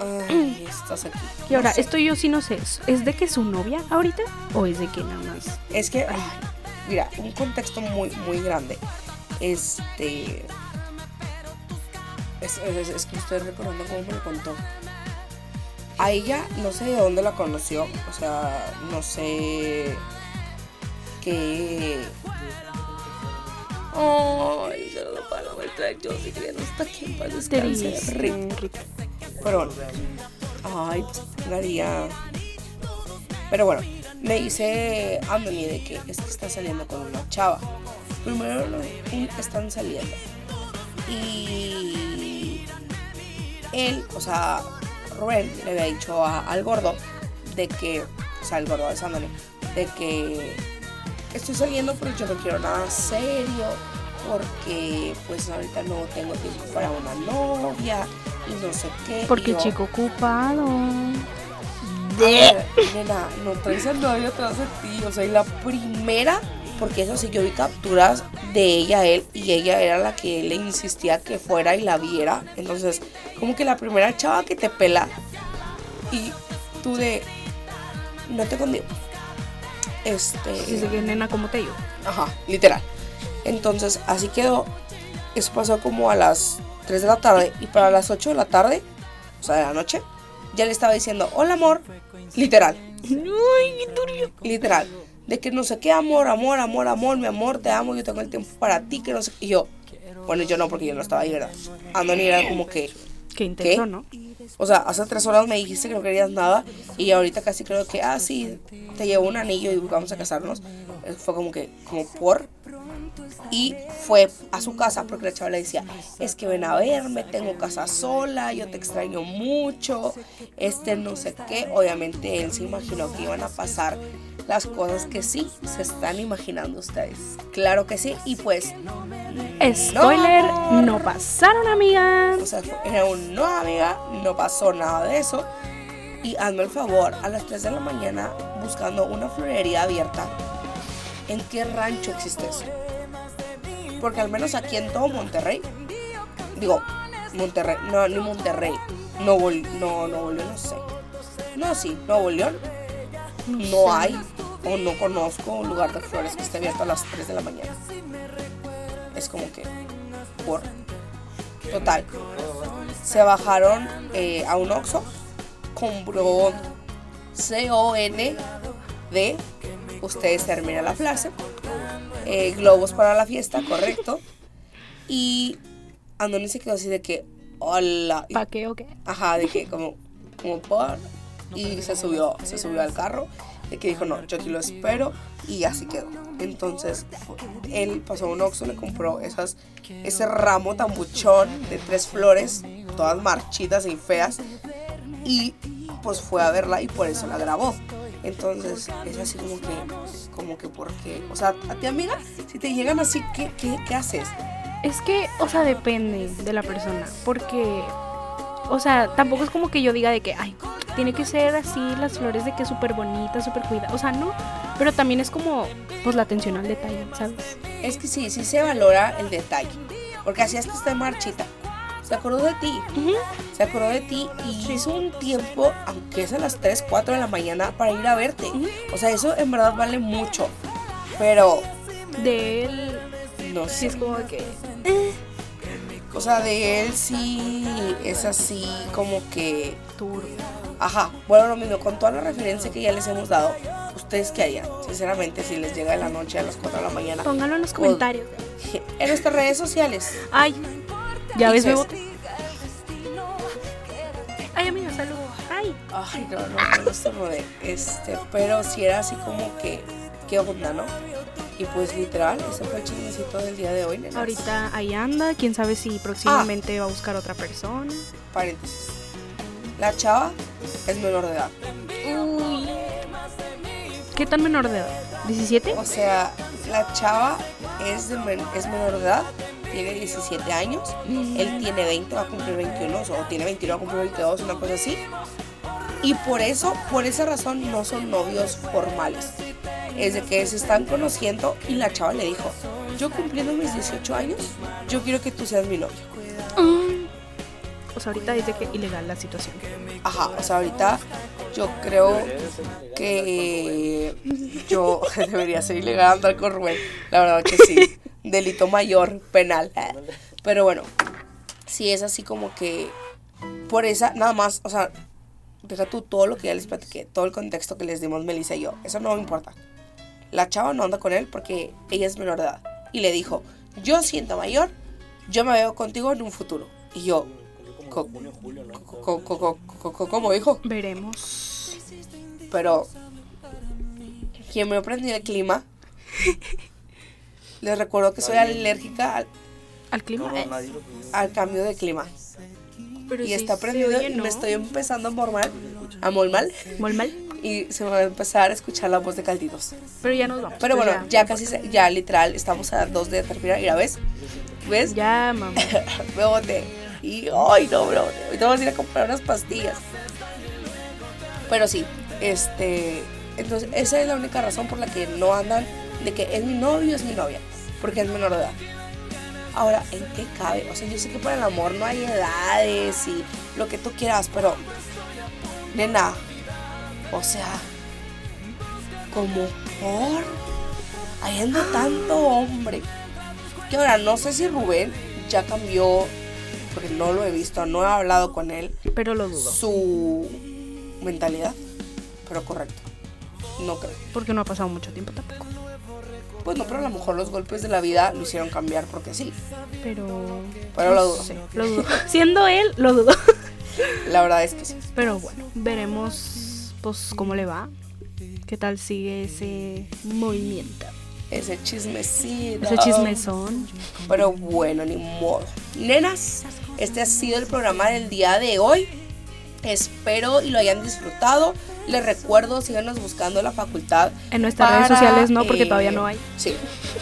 ay, estás aquí. Y ahora, No sé. esto yo sí no sé, ¿es- ¿es de que es su novia ahorita o es de que nada más? Es que, ay, mira, un contexto muy, muy grande. Este. Es, es- es que estoy recordando cómo me lo contó. A ella no sé de dónde la conoció. O sea, no sé. qué. Ay, se lo para la vuelta de yo si no está aquí en paz descanse. Rip. Pero bueno. Ay, María. Pero bueno, me dice Anthony de que es que está saliendo con una chava. Primero lo- están saliendo. Y él, o sea, Rubén le había dicho a- al gordo de que, o sea, el gordo de Anthony, de que estoy saliendo pero yo no quiero nada serio porque pues ahorita no tengo tiempo para una novia y no sé qué. Porque yo, chico ocupado. ver, nena, no traes a nadie atrás de ti. O sea, y la primera, porque eso sí, yo vi capturas de ella a él y ella era la que le insistía que fuera y la viera. Entonces, como que la primera chava que te pela y tú de, no te condigo. Este. Dice que nena, ¿cómo te digo? Ajá, literal. Entonces, así quedó. Eso pasó como a las 3 de la tarde. Y para las 8 de la tarde, o sea, de la noche, ya le estaba diciendo, hola amor. Literal. Literal. De que no sé qué, amor, amor, amor, amor, mi amor, te amo, yo tengo el tiempo para ti, que no sé. Y yo, bueno, yo no, porque yo no estaba ahí, ¿verdad? Andoni era como que, Qué intenso, ¿Qué? ¿no? O sea, hace tres horas me dijiste que no querías nada y ahorita casi creo que, ah, sí, te llevo un anillo y vamos a casarnos. Eh, Fue como que, como por. Y fue a su casa porque la chava le decía, es que ven a verme, tengo casa sola, yo te extraño mucho, este no sé qué. Obviamente él se imaginó que iban a pasar las cosas que sí se están imaginando ustedes. Claro que sí, y pues... Spoiler, no. no pasaron, amigas. O sea, era un no, amiga, no pasó nada de eso. Y hazme el favor, a las 3 de la mañana buscando una florería abierta. ¿En qué rancho existe eso? Porque al menos aquí en todo Monterrey, digo, Monterrey, no, ni Monterrey, Nuevo, no, Nuevo León, no sé. No, sí, Nuevo León, no hay o no conozco un lugar de flores que esté abierto a las 3 de la mañana. Es como que, por. Total. Se bajaron eh, a un Oxxo, compró C-O-N-D, ustedes terminan la frase, eh, globos para la fiesta, correcto. Y Andoni se quedó así de que, hola. Y- ¿Pa' qué o qué? Ajá, de que como, como por. Y se subió, se subió al carro. De que dijo, no, yo aquí lo espero. Y así quedó. Entonces, él pasó a un Oxxo, le compró esas, ese ramo tan buchón de tres flores, todas marchitas y feas. Y pues fue a verla y por eso la grabó. Entonces, es así como que, como que porque, o sea, a ti amiga, si te llegan así, ¿qué, qué, qué haces? Es que, o sea, depende de la persona. Porque, o sea, tampoco es como que yo diga de que, ay, tiene que ser así las flores de que súper bonitas, súper cuidadas. O sea, no. Pero también es como, pues, la atención al detalle, ¿sabes? Es que sí, sí se valora el detalle. Porque así hasta está marchita. Se acordó de ti. Se acordó de ti y hizo un tiempo, aunque es a las 3, 4 de la mañana, para ir a verte. O sea, eso en verdad vale mucho. Pero, De él, no sí sé. es como que, O sea, de él sí es así como que. turbio. Ajá, bueno, lo mismo, con toda la referencia que ya les hemos dado, ¿ustedes qué harían? Sinceramente, si les llega de la noche a las 4 de la mañana. Pónganlo en los comentarios. En nuestras redes sociales. Ay, ya ves, Bebote. Ay, amiga, saludos. Ay. Ay, no, no, no, no estornudé. Este, pero si era así como que, ¿qué onda, no? Y pues literal, ese fue el chismecito del día de hoy, nenas. Ahorita ahí anda, quién sabe si próximamente va a buscar otra persona. Paréntesis. La chava es menor de edad. Uy. ¿Qué tan menor de edad? ¿17? O sea, la chava es, de men- es menor de edad, tiene 17 años, él tiene 20, va a cumplir 21, o tiene 21, va a cumplir 22, una cosa así. Y por eso, por esa razón, no son novios formales. Es de que se están conociendo y la chava le dijo, yo cumpliendo mis 18 años, yo quiero que tú seas mi novio. Mm. O sea, ahorita dice que ilegal la situación. Ajá, o sea, ahorita yo creo que yo debería ser ilegal andar con Rubén. La verdad que sí. Delito mayor, penal. Pero bueno, sí es así como que por esa, nada más, o sea, deja tú todo lo que ya les platiqué, todo el contexto que les dimos Melissa y yo. Eso no me importa. La chava no anda con él porque ella es menor de edad. Y le dijo, yo siento mayor, yo me veo contigo en un futuro. Y yo, ¿cómo dijo? Veremos. Pero quien me aprendió el clima, les recuerdo que soy alérgica al, ¿Al clima? Eh, al cambio de clima. pero Y está y ¿no? me estoy empezando a mormal, a molmal, Muy mal. y se me va a empezar a escuchar la voz de calditos. Pero ya nos vamos. Pero pues bueno, ya casi, se- ya literal, estamos a dos de terminar. Mira, ¿ves? ¿Ves? Ya, mamá. me boté. Y, ay, no, bro. Ahorita vamos a ir a comprar unas pastillas. Pero sí, este. Entonces, esa es la única razón por la que no andan de que es mi novio, es mi novia. Porque es menor de edad. Ahora, ¿en qué cabe? O sea, yo sé que para el amor no hay edades y lo que tú quieras, pero. Nena. O sea. Como por. Habiendo tanto hombre. Que ahora no sé si Rubén ya cambió. Porque no lo he visto, no he hablado con él. Pero lo dudo. Su mentalidad. Pero correcto. No creo. Porque no ha pasado mucho tiempo tampoco. pues no, pero a lo mejor los golpes de la vida lo hicieron cambiar porque sí. Pero. Pero lo dudo. sé, lo dudo. Siendo él, lo dudo. La verdad es que sí. Pero bueno, veremos pues cómo le va. ¿Qué tal sigue ese movimiento? Ese chismecito. Ese chismezón. Pero bueno, ni modo. Nenas, este ha sido el programa del día de hoy. Espero y lo hayan disfrutado. Les recuerdo, síganos buscando la facultad. En nuestras redes sociales no, porque eh, todavía no hay. Sí,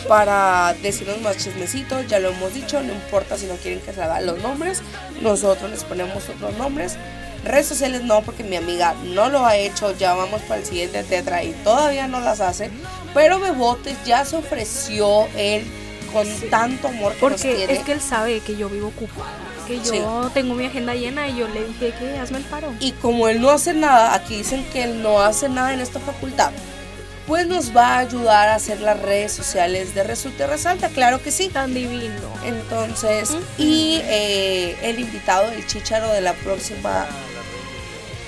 para decirnos más chismecitos, ya lo hemos dicho, no importa si no quieren que se hagan los nombres, nosotros les ponemos otros nombres. Redes sociales no, porque mi amiga no lo ha hecho, ya vamos para el siguiente tetra y todavía no las hace. Pero Bebotes ya se ofreció él con tanto amor que nos Porque tiene. es que él sabe que yo vivo ocupada, que yo Sí. tengo mi agenda llena y yo le dije que hazme el paro. Y como él no hace nada, aquí dicen que él no hace nada en esta facultad, pues nos va a ayudar a hacer las redes sociales de Resulta y Resalta, claro que sí. Tan divino. Entonces, y eh, el invitado, el chicharo de la próxima...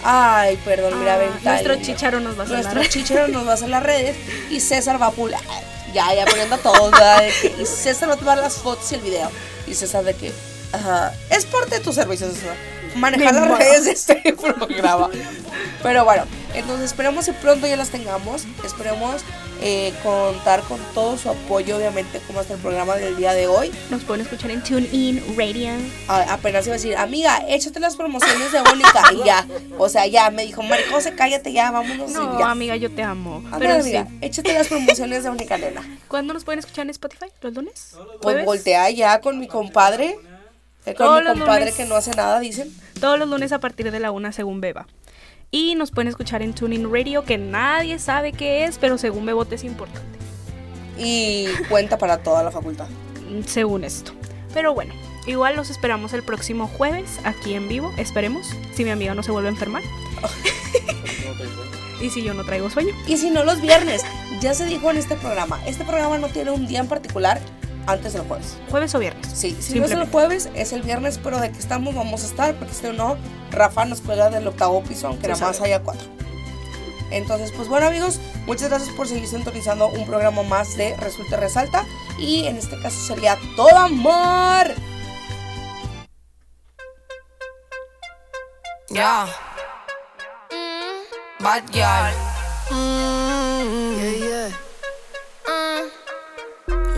Ay, perdón, mira, Ah, ventana. nuestro chicharo nos va a hacer Nuestro la red. chicharo nos va a hacer las redes y César va a pular. Ya, ya poniendo a todos, ¿verdad? Que- y César va a tomar las fotos y el video. Y César de que, ajá, es parte de tus servicios, César. Manejar las redes de este programa. Pero bueno, entonces esperemos que pronto ya las tengamos. Esperemos eh, contar con todo su apoyo, obviamente, como hasta el programa del día de hoy. Nos pueden escuchar en TuneIn Radio. A- apenas iba a decir, amiga, échate las promociones de Mónica. Y ya, o sea, ya me dijo, Maricose, cállate ya, vámonos. No, ya. amiga, yo te amo. Pero amiga, sí. échate las promociones de Mónica Nena. ¿Cuándo nos pueden escuchar en Spotify? ¿Los lunes? Pues voltea ya con mi compadre. Eh, Con Todos mi los compadre lunes. que no hace nada, dicen. Todos los lunes a partir de la una según Beba. Y nos pueden escuchar en TuneIn Radio, que nadie sabe qué es, pero según Bebote es importante. Y cuenta para toda la facultad. mm, Según esto. Pero bueno, igual los esperamos el próximo jueves aquí en vivo. Esperemos, si mi amiga no se vuelve a enfermar. y si yo no traigo sueño. Y si no, los viernes. Ya se dijo en este programa. Este programa no tiene un día en particular antes del jueves. Jueves o viernes. Sí, si no es el jueves, es el viernes, pero de que estamos vamos a estar, porque si no, Rafa nos cuelga del octavo piso, aunque nada más sabe. haya cuatro. Entonces, pues bueno amigos, muchas gracias por seguir sintonizando un programa más de Resulta y Resalta. Y en este caso sería Todo Amor. Ya. Bad girl. Yeah,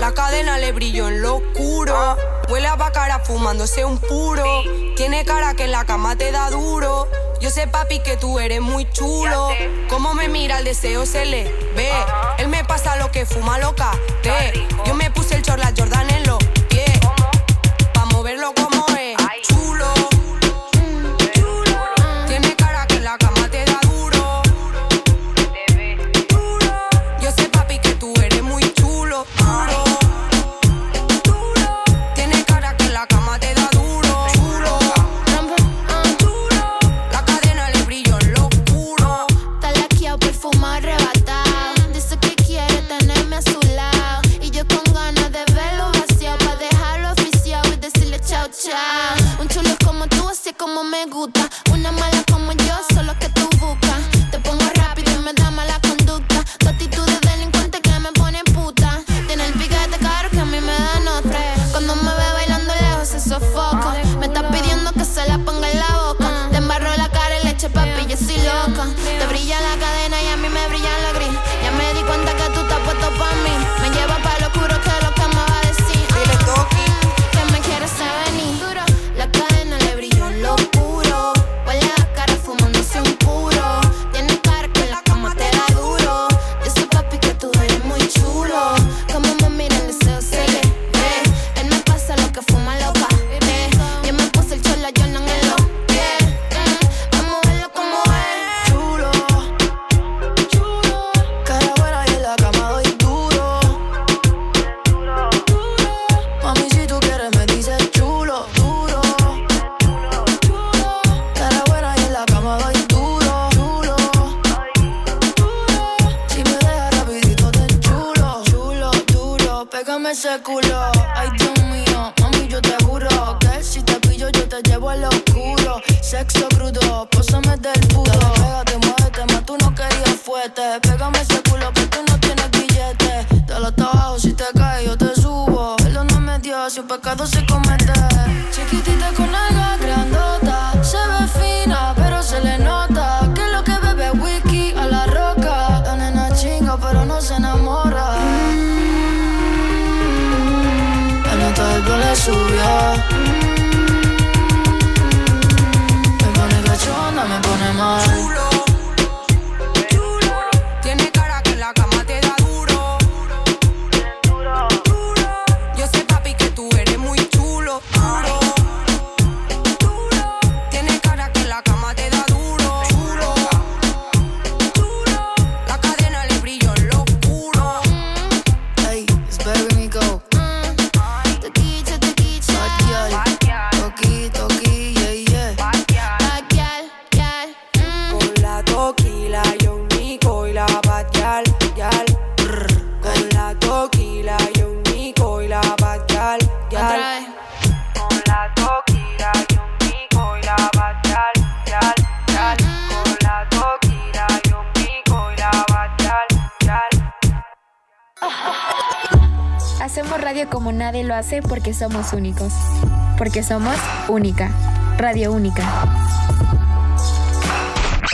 La cadena le brilló en lo oscuro. Huele a bacara fumándose un puro. Tiene cara que en la cama te da duro. Yo sé, papi, que tú eres muy chulo. Como me mira el deseo se le ve. Él me pasa lo que fuma loca. Te. Yo me puse el chorla Jordan en ese. Ay, Dios mío, mami, yo te juro que si te pillo yo te llevo al oscuro. Sexo crudo, pósame del puto. Pégate, muévete, más tú no querías fuerte. Pégame ese culo, pero tú no tienes billete. Te lo trabajo si te caes, yo te subo. Él no me dio, si un pecado se comete porque somos únicos. Porque somos única. Radio única.